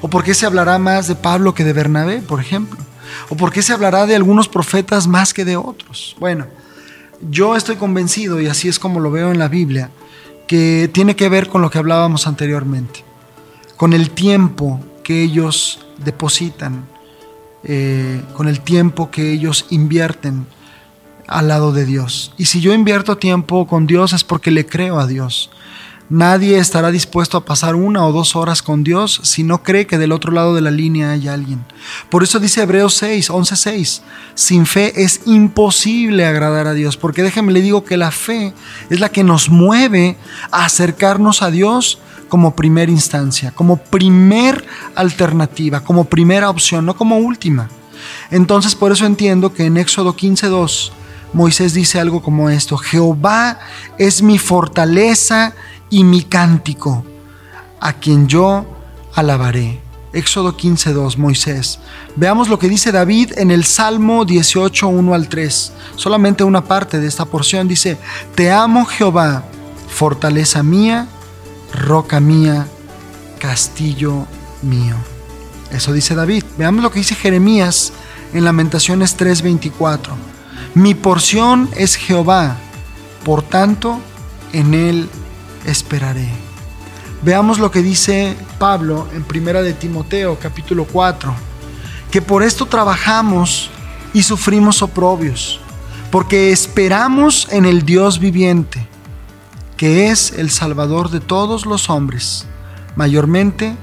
¿O por qué se hablará más de Pablo que de Bernabé, por ejemplo? ¿O por qué se hablará de algunos profetas más que de otros? Bueno, yo estoy convencido, y así es como lo veo en la Biblia, que tiene que ver con lo que hablábamos anteriormente, con el tiempo que ellos depositan eh, con el tiempo que ellos invierten al lado de Dios. Y si yo invierto tiempo con Dios es porque le creo a Dios. Nadie estará dispuesto a pasar una o dos horas con Dios si no cree que del otro lado de la línea hay alguien. Por eso dice Hebreos 6, 11, 6, sin fe es imposible agradar a Dios, porque déjeme le digo que la fe es la que nos mueve a acercarnos a Dios como primera instancia, como primer alternativa, como primera opción, no como última. Entonces por eso entiendo que en Éxodo 15.2 Moisés dice algo como esto, Jehová es mi fortaleza y mi cántico, a quien yo alabaré. Éxodo 15.2, Moisés. Veamos lo que dice David en el Salmo 18, 1 al 3. Solamente una parte de esta porción dice, Te amo Jehová, fortaleza mía roca mía, castillo mío. Eso dice David. Veamos lo que dice Jeremías en Lamentaciones 3:24. Mi porción es Jehová, por tanto, en él esperaré. Veamos lo que dice Pablo en Primera de Timoteo, capítulo 4, que por esto trabajamos y sufrimos oprobios, porque esperamos en el Dios viviente que es el Salvador de todos los hombres, mayormente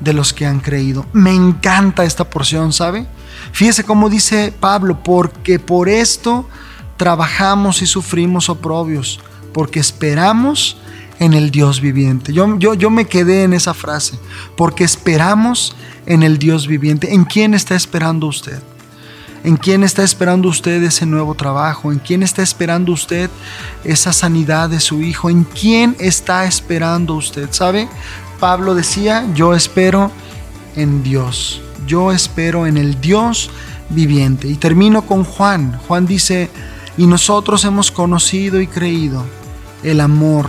de los que han creído. Me encanta esta porción, ¿sabe? Fíjese cómo dice Pablo, porque por esto trabajamos y sufrimos oprobios, porque esperamos en el Dios viviente. Yo, yo, yo me quedé en esa frase, porque esperamos en el Dios viviente. ¿En quién está esperando usted? ¿En quién está esperando usted ese nuevo trabajo? ¿En quién está esperando usted esa sanidad de su hijo? ¿En quién está esperando usted? ¿Sabe? Pablo decía, yo espero en Dios. Yo espero en el Dios viviente. Y termino con Juan. Juan dice, y nosotros hemos conocido y creído el amor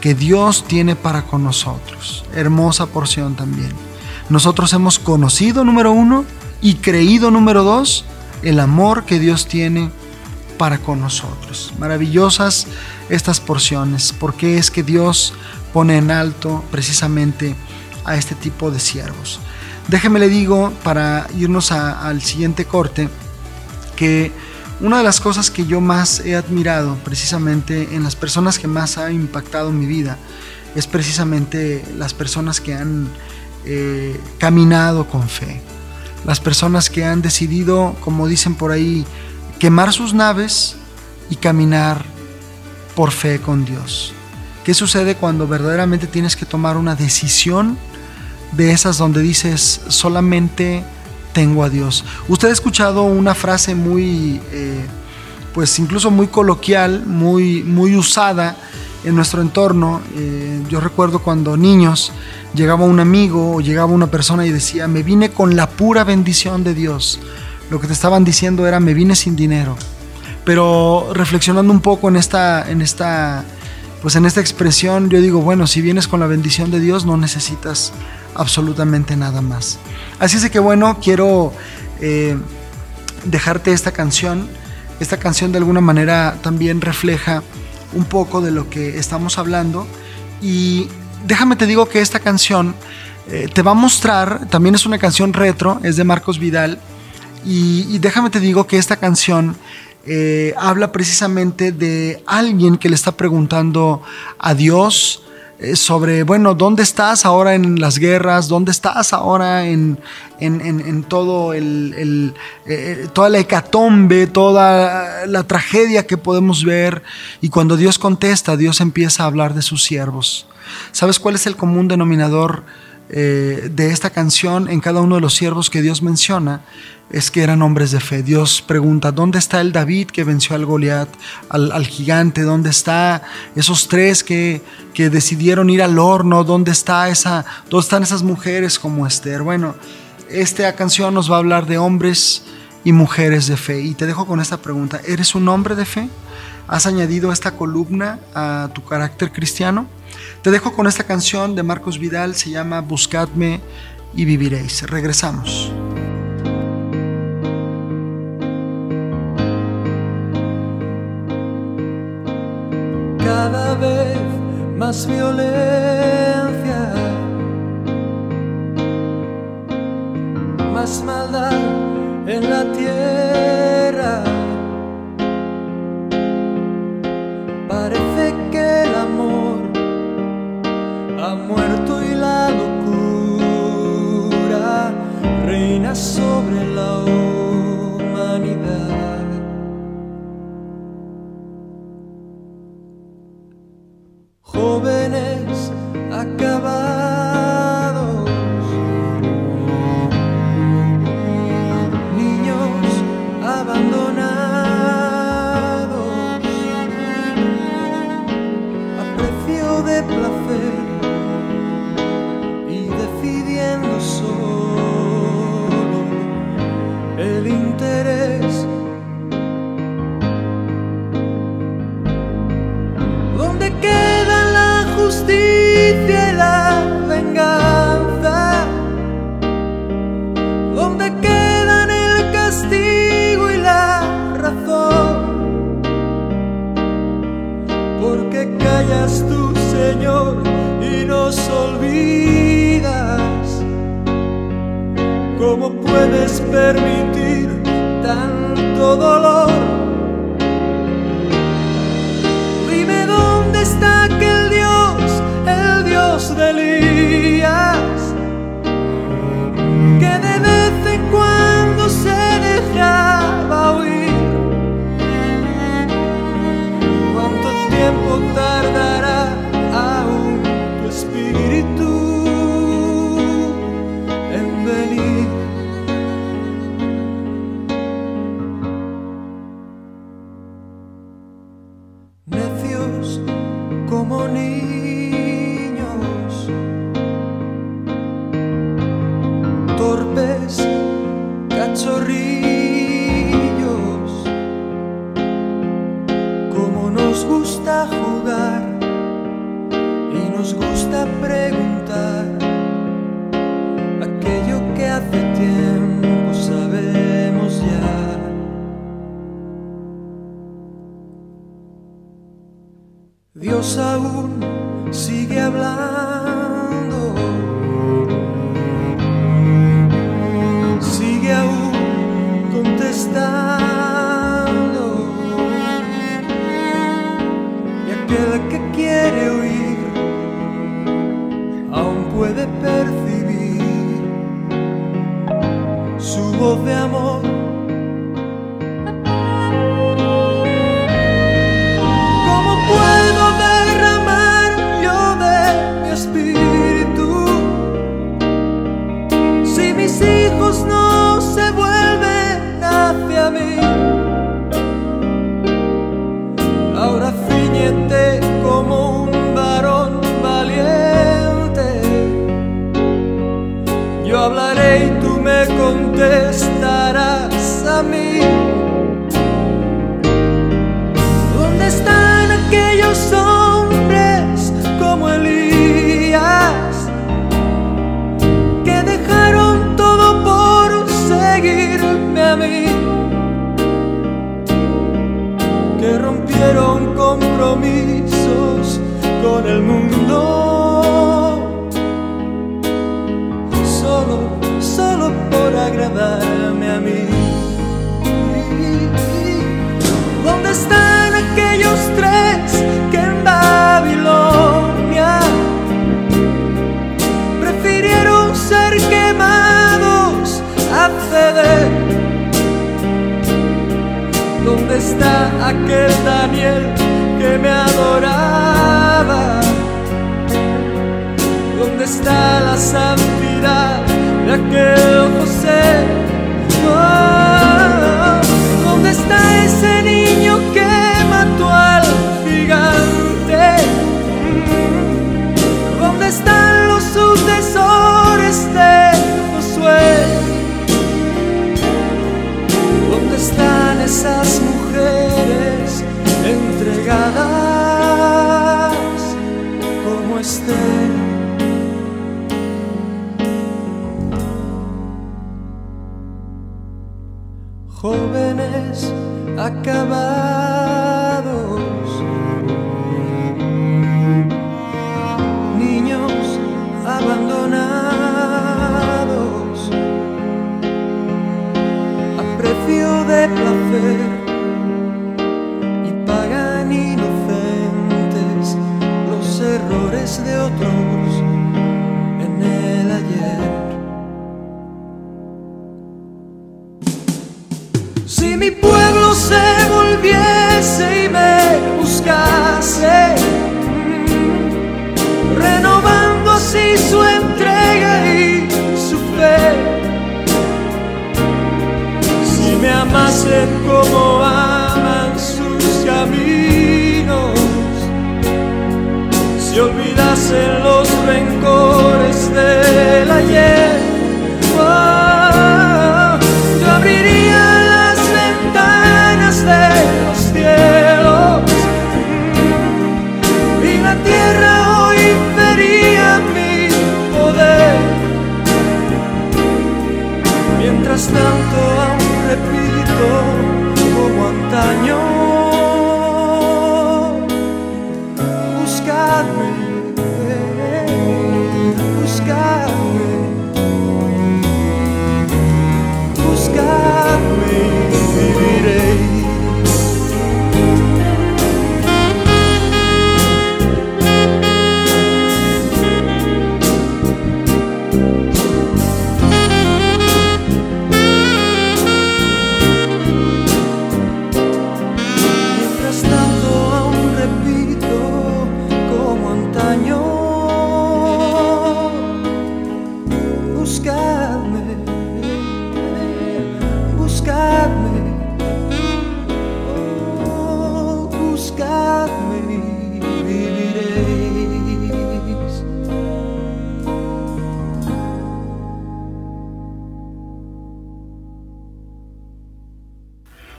que Dios tiene para con nosotros. Hermosa porción también. Nosotros hemos conocido, número uno, y creído, número dos, el amor que Dios tiene para con nosotros. Maravillosas estas porciones, porque es que Dios pone en alto precisamente a este tipo de siervos. Déjeme le digo, para irnos al siguiente corte, que una de las cosas que yo más he admirado precisamente en las personas que más ha impactado mi vida es precisamente las personas que han eh, caminado con fe las personas que han decidido, como dicen por ahí, quemar sus naves y caminar por fe con Dios. ¿Qué sucede cuando verdaderamente tienes que tomar una decisión de esas donde dices solamente tengo a Dios? Usted ha escuchado una frase muy, eh, pues incluso muy coloquial, muy, muy usada en nuestro entorno. Eh, yo recuerdo cuando niños llegaba un amigo o llegaba una persona y decía, me vine con la pura bendición de Dios. Lo que te estaban diciendo era, me vine sin dinero. Pero reflexionando un poco en esta, en esta, pues en esta expresión yo digo, bueno, si vienes con la bendición de Dios no necesitas absolutamente nada más. Así es que bueno, quiero eh, dejarte esta canción. Esta canción de alguna manera también refleja un poco de lo que estamos hablando. Y déjame te digo que esta canción eh, te va a mostrar, también es una canción retro, es de Marcos Vidal. Y, déjame te digo que esta canción eh, habla precisamente de alguien que le está preguntando a Dios, sobre, bueno, ¿dónde estás ahora en las guerras? ¿Dónde estás ahora en, en, todo el, eh, toda la hecatombe, toda la tragedia que podemos ver? Y cuando Dios contesta, Dios empieza a hablar de sus siervos. ¿Sabes cuál es el común denominador eh, de esta canción en cada uno de los siervos que Dios menciona? es que eran hombres de fe. Dios pregunta, ¿dónde está el David que venció al Goliat, al, gigante? ¿Dónde está esos tres que, que, decidieron ir al horno? ¿Dónde, está esa, ¿Dónde están esas mujeres como Esther? Bueno, esta canción nos va a hablar de hombres y mujeres de fe. Y te dejo con esta pregunta, ¿eres un hombre de fe? ¿Has añadido esta columna a tu carácter cristiano? Te dejo con esta canción de Marcos Vidal, se llama Buscadme y viviréis. Regresamos. cada vez más violencia, más maldad en la tierra. Ha muerto y la locura reina sobre la humanidad. jóvenes acabados, puedes permitir tanto dolor? Amasen como aman sus caminos, si olvidasen los rencores del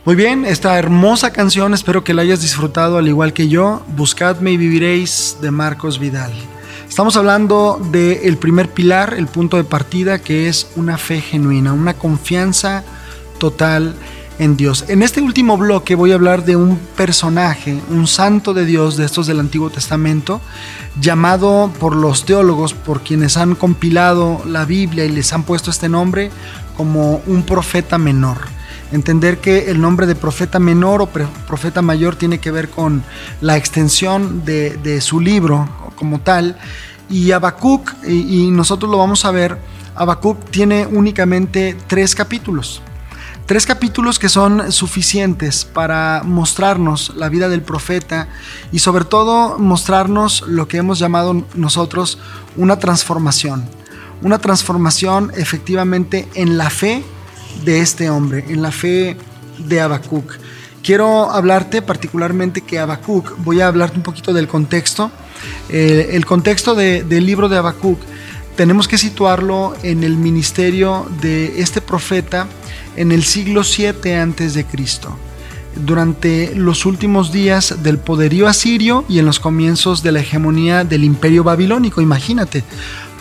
Muy bien, esta hermosa canción espero que la hayas disfrutado al igual que yo. Buscadme y viviréis de Marcos Vidal. Estamos hablando del primer pilar, el punto de partida, que es una fe genuina, una confianza total en Dios. En este último bloque voy a hablar de un personaje, un santo de Dios de estos del Antiguo Testamento, llamado por los teólogos, por quienes han compilado la Biblia y les han puesto este nombre como un profeta menor. Entender que el nombre de profeta menor o profeta mayor tiene que ver con la extensión de, de su libro como tal. Y Habacuc, y, y nosotros lo vamos a ver, Habacuc tiene únicamente tres capítulos. Tres capítulos que son suficientes para mostrarnos la vida del profeta y sobre todo mostrarnos lo que hemos llamado nosotros una transformación. Una transformación efectivamente en la fe de este hombre, en la fe de Habacuc. Quiero hablarte particularmente que Habacuc, voy a hablarte un poquito del contexto. Eh, el contexto de- del libro de Habacuc tenemos que situarlo en el ministerio de este profeta en el siglo 7 antes de Cristo durante los últimos días del poderío asirio y en los comienzos de la hegemonía del imperio babilónico, imagínate,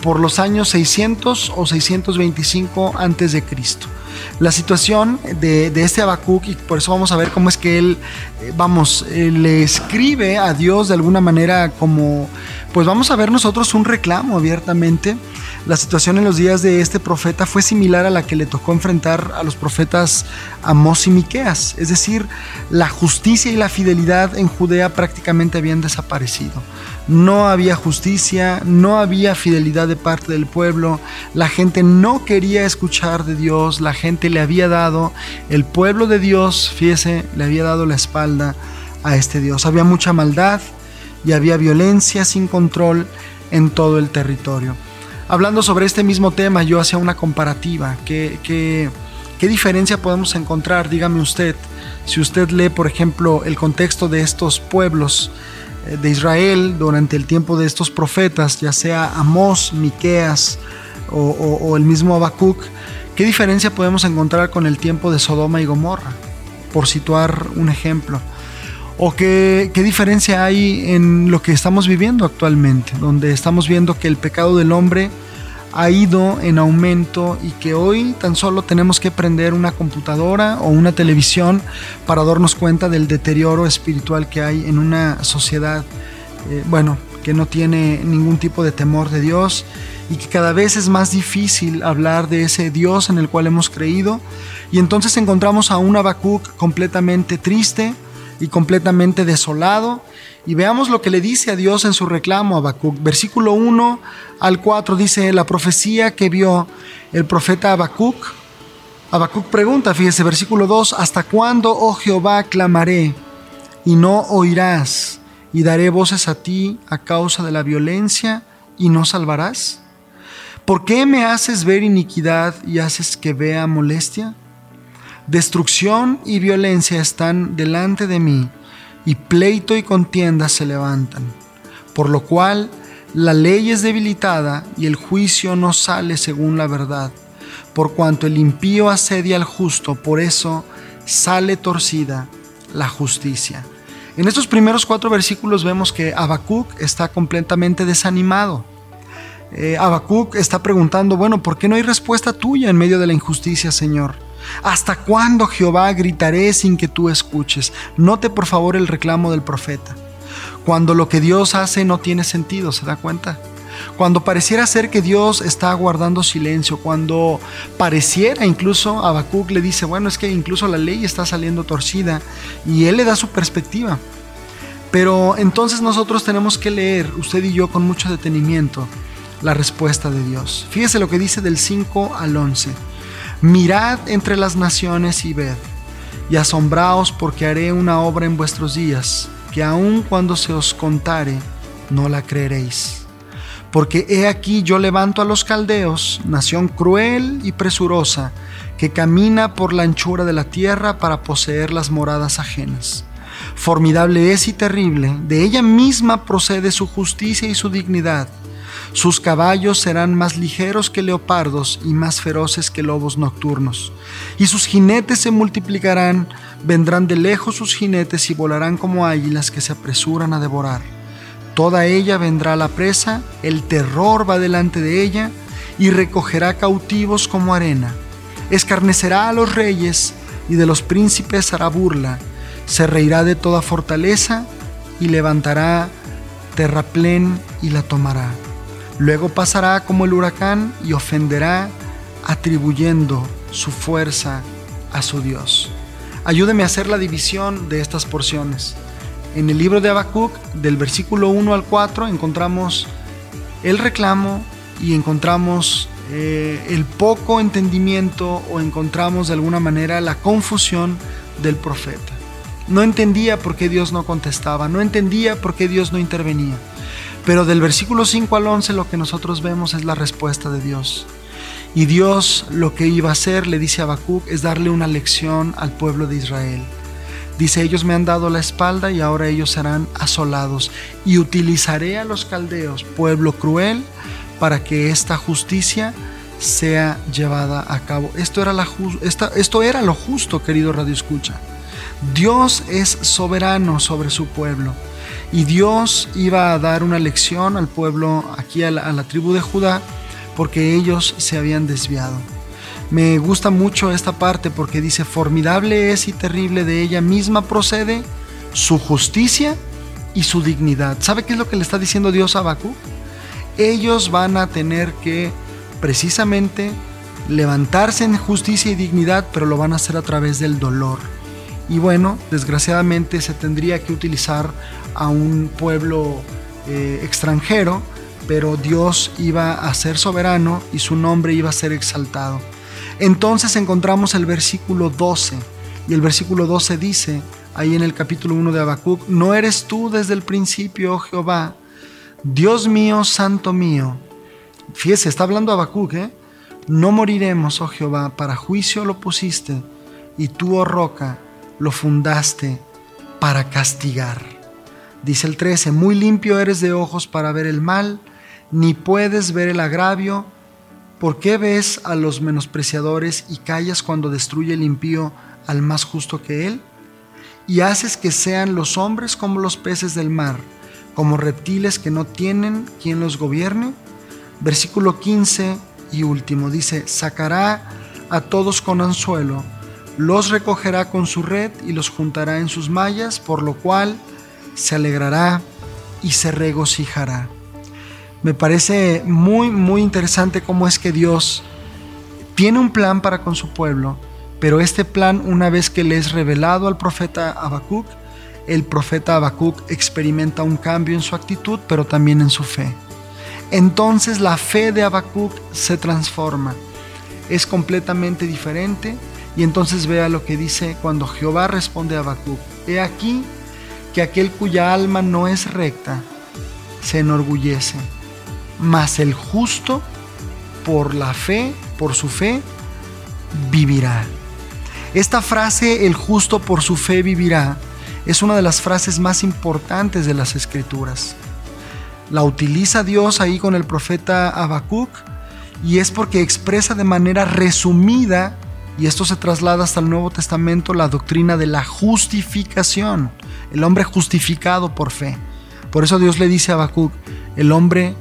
por los años 600 o 625 antes de Cristo. La situación de, este Habacuc, y por eso vamos a ver cómo es que él, eh, vamos, eh, le escribe a Dios de alguna manera como, pues vamos a ver nosotros un reclamo abiertamente La situación en los días de este profeta fue similar a la que le tocó enfrentar a los profetas Amós y Miqueas, es decir, la justicia y la fidelidad en Judea prácticamente habían desaparecido. No había justicia, no había fidelidad de parte del pueblo, la gente no quería escuchar de Dios, la gente le había dado, el pueblo de Dios, fíjese, le había dado la espalda a este Dios. Había mucha maldad y había violencia sin control en todo el territorio hablando sobre este mismo tema, yo hacía una comparativa. ¿Qué, qué, diferencia podemos encontrar? Dígame usted, si usted lee, por ejemplo, el contexto de estos pueblos de Israel durante el tiempo de estos profetas, ya sea Amós, Miqueas o, el mismo Habacuc, ¿qué diferencia podemos encontrar con el tiempo de Sodoma y Gomorra? Por situar un ejemplo. ¿O qué, qué, diferencia hay en lo que estamos viviendo actualmente, donde estamos viendo que el pecado del hombre ha ido en aumento y que hoy tan solo tenemos que prender una computadora o una televisión para darnos cuenta del deterioro espiritual que hay en una sociedad, eh, bueno, que no tiene ningún tipo de temor de Dios y que cada vez es más difícil hablar de ese Dios en el cual hemos creído. Y entonces encontramos a un Habacuc completamente triste, y completamente desolado. Y veamos lo que le dice a Dios en su reclamo a Habacuc. Versículo 1 al 4 dice la profecía que vio el profeta Habacuc. Habacuc pregunta, fíjese, versículo 2, ¿hasta cuándo, oh Jehová, clamaré y no oirás? Y daré voces a ti a causa de la violencia y no salvarás. ¿Por qué me haces ver iniquidad y haces que vea molestia? Destrucción y violencia están delante de mí, y pleito y contienda se levantan, por lo cual la ley es debilitada y el juicio no sale según la verdad. Por cuanto el impío asedia al justo, por eso sale torcida la justicia. En estos primeros cuatro versículos vemos que Habacuc está completamente desanimado. Eh, Habacuc está preguntando, bueno, ¿por qué no hay respuesta tuya en medio de la injusticia, Señor? ¿Hasta cuándo, Jehová, gritaré sin que tú escuches? Note por favor el reclamo del profeta. Cuando lo que Dios hace no tiene sentido, ¿se da cuenta? Cuando pareciera ser que Dios está guardando silencio, cuando pareciera incluso Habacuc le dice, bueno, es que incluso la ley está saliendo torcida y él le da su perspectiva. Pero entonces nosotros tenemos que leer, usted y yo, con mucho detenimiento, la respuesta de Dios. Fíjese lo que dice del 5 al 11. Mirad entre las naciones y ved, y asombraos porque haré una obra en vuestros días, que aun cuando se os contare, no la creeréis. Porque he aquí yo levanto a los caldeos, nación cruel y presurosa, que camina por la anchura de la tierra para poseer las moradas ajenas. Formidable es y terrible, de ella misma procede su justicia y su dignidad sus caballos serán más ligeros que leopardos y más feroces que lobos nocturnos. Y sus jinetes se multiplicarán, vendrán de lejos sus jinetes y volarán como águilas que se apresuran a devorar. Toda ella vendrá a la presa, el terror va delante de ella y recogerá cautivos como arena. Escarnecerá a los reyes y de los príncipes hará burla. Se reirá de toda fortaleza y levantará terraplén y la tomará. Luego pasará como el huracán y ofenderá atribuyendo su fuerza a su Dios. Ayúdeme a hacer la división de estas porciones. En el libro de Habacuc, del versículo 1 al 4, encontramos el reclamo y encontramos eh, el poco entendimiento o encontramos de alguna manera la confusión del profeta. No entendía por qué Dios no contestaba, no entendía por qué Dios no intervenía. Pero del versículo 5 al 11 lo que nosotros vemos es la respuesta de Dios. Y Dios lo que iba a hacer, le dice a Habacuc, es darle una lección al pueblo de Israel. Dice, ellos me han dado la espalda y ahora ellos serán asolados. Y utilizaré a los caldeos, pueblo cruel, para que esta justicia sea llevada a cabo. Esto era, esto era lo justo, querido Radio Escucha. Dios es soberano sobre su pueblo y Dios iba a dar una lección al pueblo, aquí a la, tribu de Judá, porque ellos se habían desviado. Me gusta mucho esta parte porque dice, formidable es y terrible de ella misma procede su justicia y su dignidad. ¿Sabe qué es lo que le está diciendo Dios a Bakú? Ellos van a tener que precisamente levantarse en justicia y dignidad, pero lo van a hacer a través del dolor. Y bueno, desgraciadamente se tendría que utilizar a un pueblo eh, extranjero, pero Dios iba a ser soberano y su nombre iba a ser exaltado. Entonces encontramos el versículo 12, y el versículo 12 dice, ahí en el capítulo 1 de Habacuc, no eres tú desde el principio, oh Jehová, Dios mío, santo mío. Fíjese, está hablando Habacuc, ¿eh? No moriremos, oh Jehová, para juicio lo pusiste, y tú, oh roca, lo fundaste para castigar. Dice el 13, muy limpio eres de ojos para ver el mal, ni puedes ver el agravio. ¿Por qué ves a los menospreciadores y callas cuando destruye el impío al más justo que él? Y haces que sean los hombres como los peces del mar, como reptiles que no tienen quien los gobierne. Versículo 15 y último dice, sacará a todos con anzuelo, los recogerá con su red y los juntará en sus mallas, por lo cual se alegrará y se regocijará. Me parece muy, muy interesante cómo es que Dios tiene un plan para con su pueblo, pero este plan, una vez que le es revelado al profeta Habacuc, el profeta Habacuc experimenta un cambio en su actitud, pero también en su fe. Entonces la fe de Habacuc se transforma, es completamente diferente, y entonces vea lo que dice cuando Jehová responde a Habacuc: He aquí que aquel cuya alma no es recta se enorgullece, mas el justo por la fe, por su fe, vivirá. Esta frase, el justo por su fe vivirá, es una de las frases más importantes de las escrituras. La utiliza Dios ahí con el profeta Habacuc y es porque expresa de manera resumida, y esto se traslada hasta el Nuevo Testamento, la doctrina de la justificación, el hombre justificado por fe. Por eso Dios le dice a Habacuc, el hombre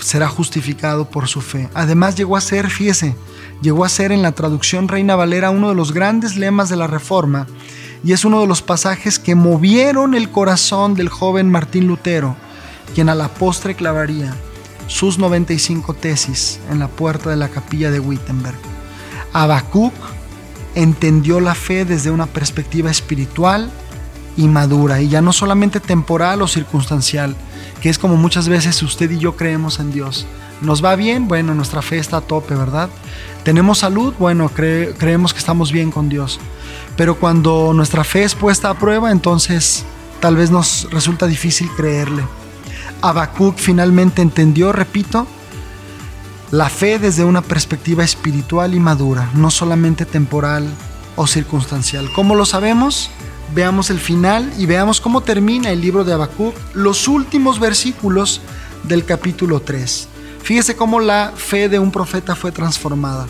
será justificado por su fe. Además llegó a ser, fíjese, llegó a ser en la traducción Reina Valera uno de los grandes lemas de la Reforma y es uno de los pasajes que movieron el corazón del joven Martín Lutero, quien a la postre clavaría sus 95 tesis en la puerta de la capilla de Wittenberg. Habacuc entendió la fe desde una perspectiva espiritual y madura, y ya no solamente temporal o circunstancial, que es como muchas veces usted y yo creemos en Dios. Nos va bien, bueno, nuestra fe está a tope, ¿verdad? Tenemos salud, bueno, creemos que estamos bien con Dios. Pero cuando nuestra fe es puesta a prueba, entonces tal vez nos resulta difícil creerle. Habacuc finalmente entendió, repito, la fe desde una perspectiva espiritual y madura, no solamente temporal o circunstancial. ¿Cómo lo sabemos? Veamos el final y veamos cómo termina el libro de Habacuc, los últimos versículos del capítulo 3. Fíjese cómo la fe de un profeta fue transformada.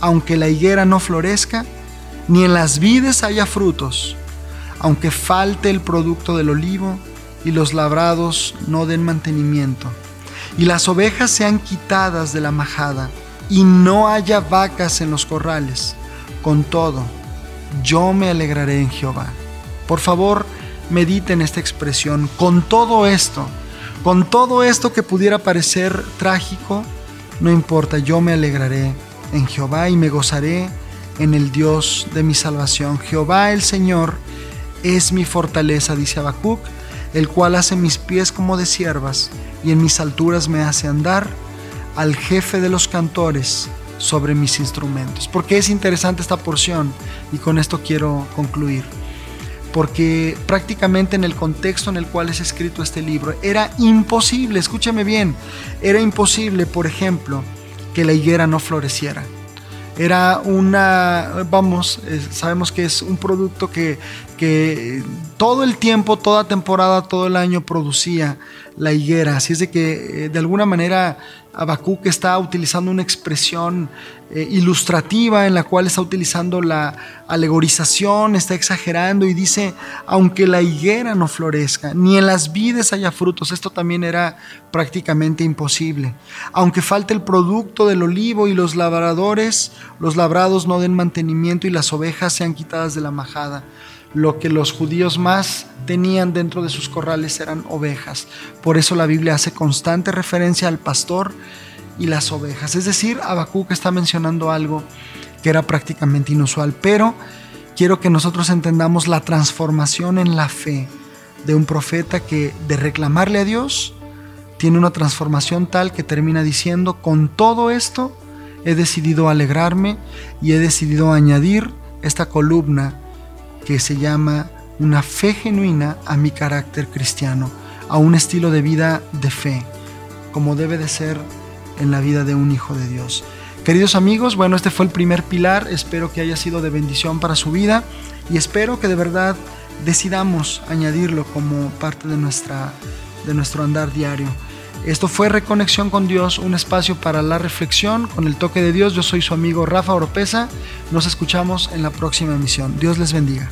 Aunque la higuera no florezca, ni en las vides haya frutos, aunque falte el producto del olivo y los labrados no den mantenimiento, y las ovejas sean quitadas de la majada, y no haya vacas en los corrales. Con todo, yo me alegraré en Jehová. Por favor, mediten esta expresión. Con todo esto, con todo esto que pudiera parecer trágico, no importa, yo me alegraré en Jehová y me gozaré en el Dios de mi salvación. Jehová el Señor es mi fortaleza, dice Habacuc, el cual hace mis pies como de siervas y en mis alturas me hace andar al jefe de los cantores sobre mis instrumentos. Porque es interesante esta porción y con esto quiero concluir. Porque prácticamente en el contexto en el cual es escrito este libro era imposible, escúcheme bien, era imposible, por ejemplo, que la higuera no floreciera era una, vamos, sabemos que es un producto que, que todo el tiempo, toda temporada, todo el año producía la higuera. Así es de que eh, de alguna manera Habacuc está utilizando una expresión eh, ilustrativa en la cual está utilizando la alegorización, está exagerando y dice, aunque la higuera no florezca, ni en las vides haya frutos, esto también era prácticamente imposible. Aunque falte el producto del olivo y los labradores, los labrados no den mantenimiento y las ovejas sean quitadas de la majada lo que los judíos más tenían dentro de sus corrales eran ovejas. Por eso la Biblia hace constante referencia al pastor y las ovejas. Es decir, Habacuc está mencionando algo que era prácticamente inusual, pero quiero que nosotros entendamos la transformación en la fe de un profeta que de reclamarle a Dios tiene una transformación tal que termina diciendo, con todo esto he decidido alegrarme y he decidido añadir esta columna que se llama una fe genuina a mi carácter cristiano, a un estilo de vida de fe, como debe de ser en la vida de un hijo de Dios. Queridos amigos, bueno, este fue el primer pilar, espero que haya sido de bendición para su vida y espero que de verdad decidamos añadirlo como parte de, nuestra, de nuestro andar diario. Esto fue Reconexión con Dios, un espacio para la reflexión con el toque de Dios. Yo soy su amigo Rafa Oropesa. Nos escuchamos en la próxima emisión. Dios les bendiga.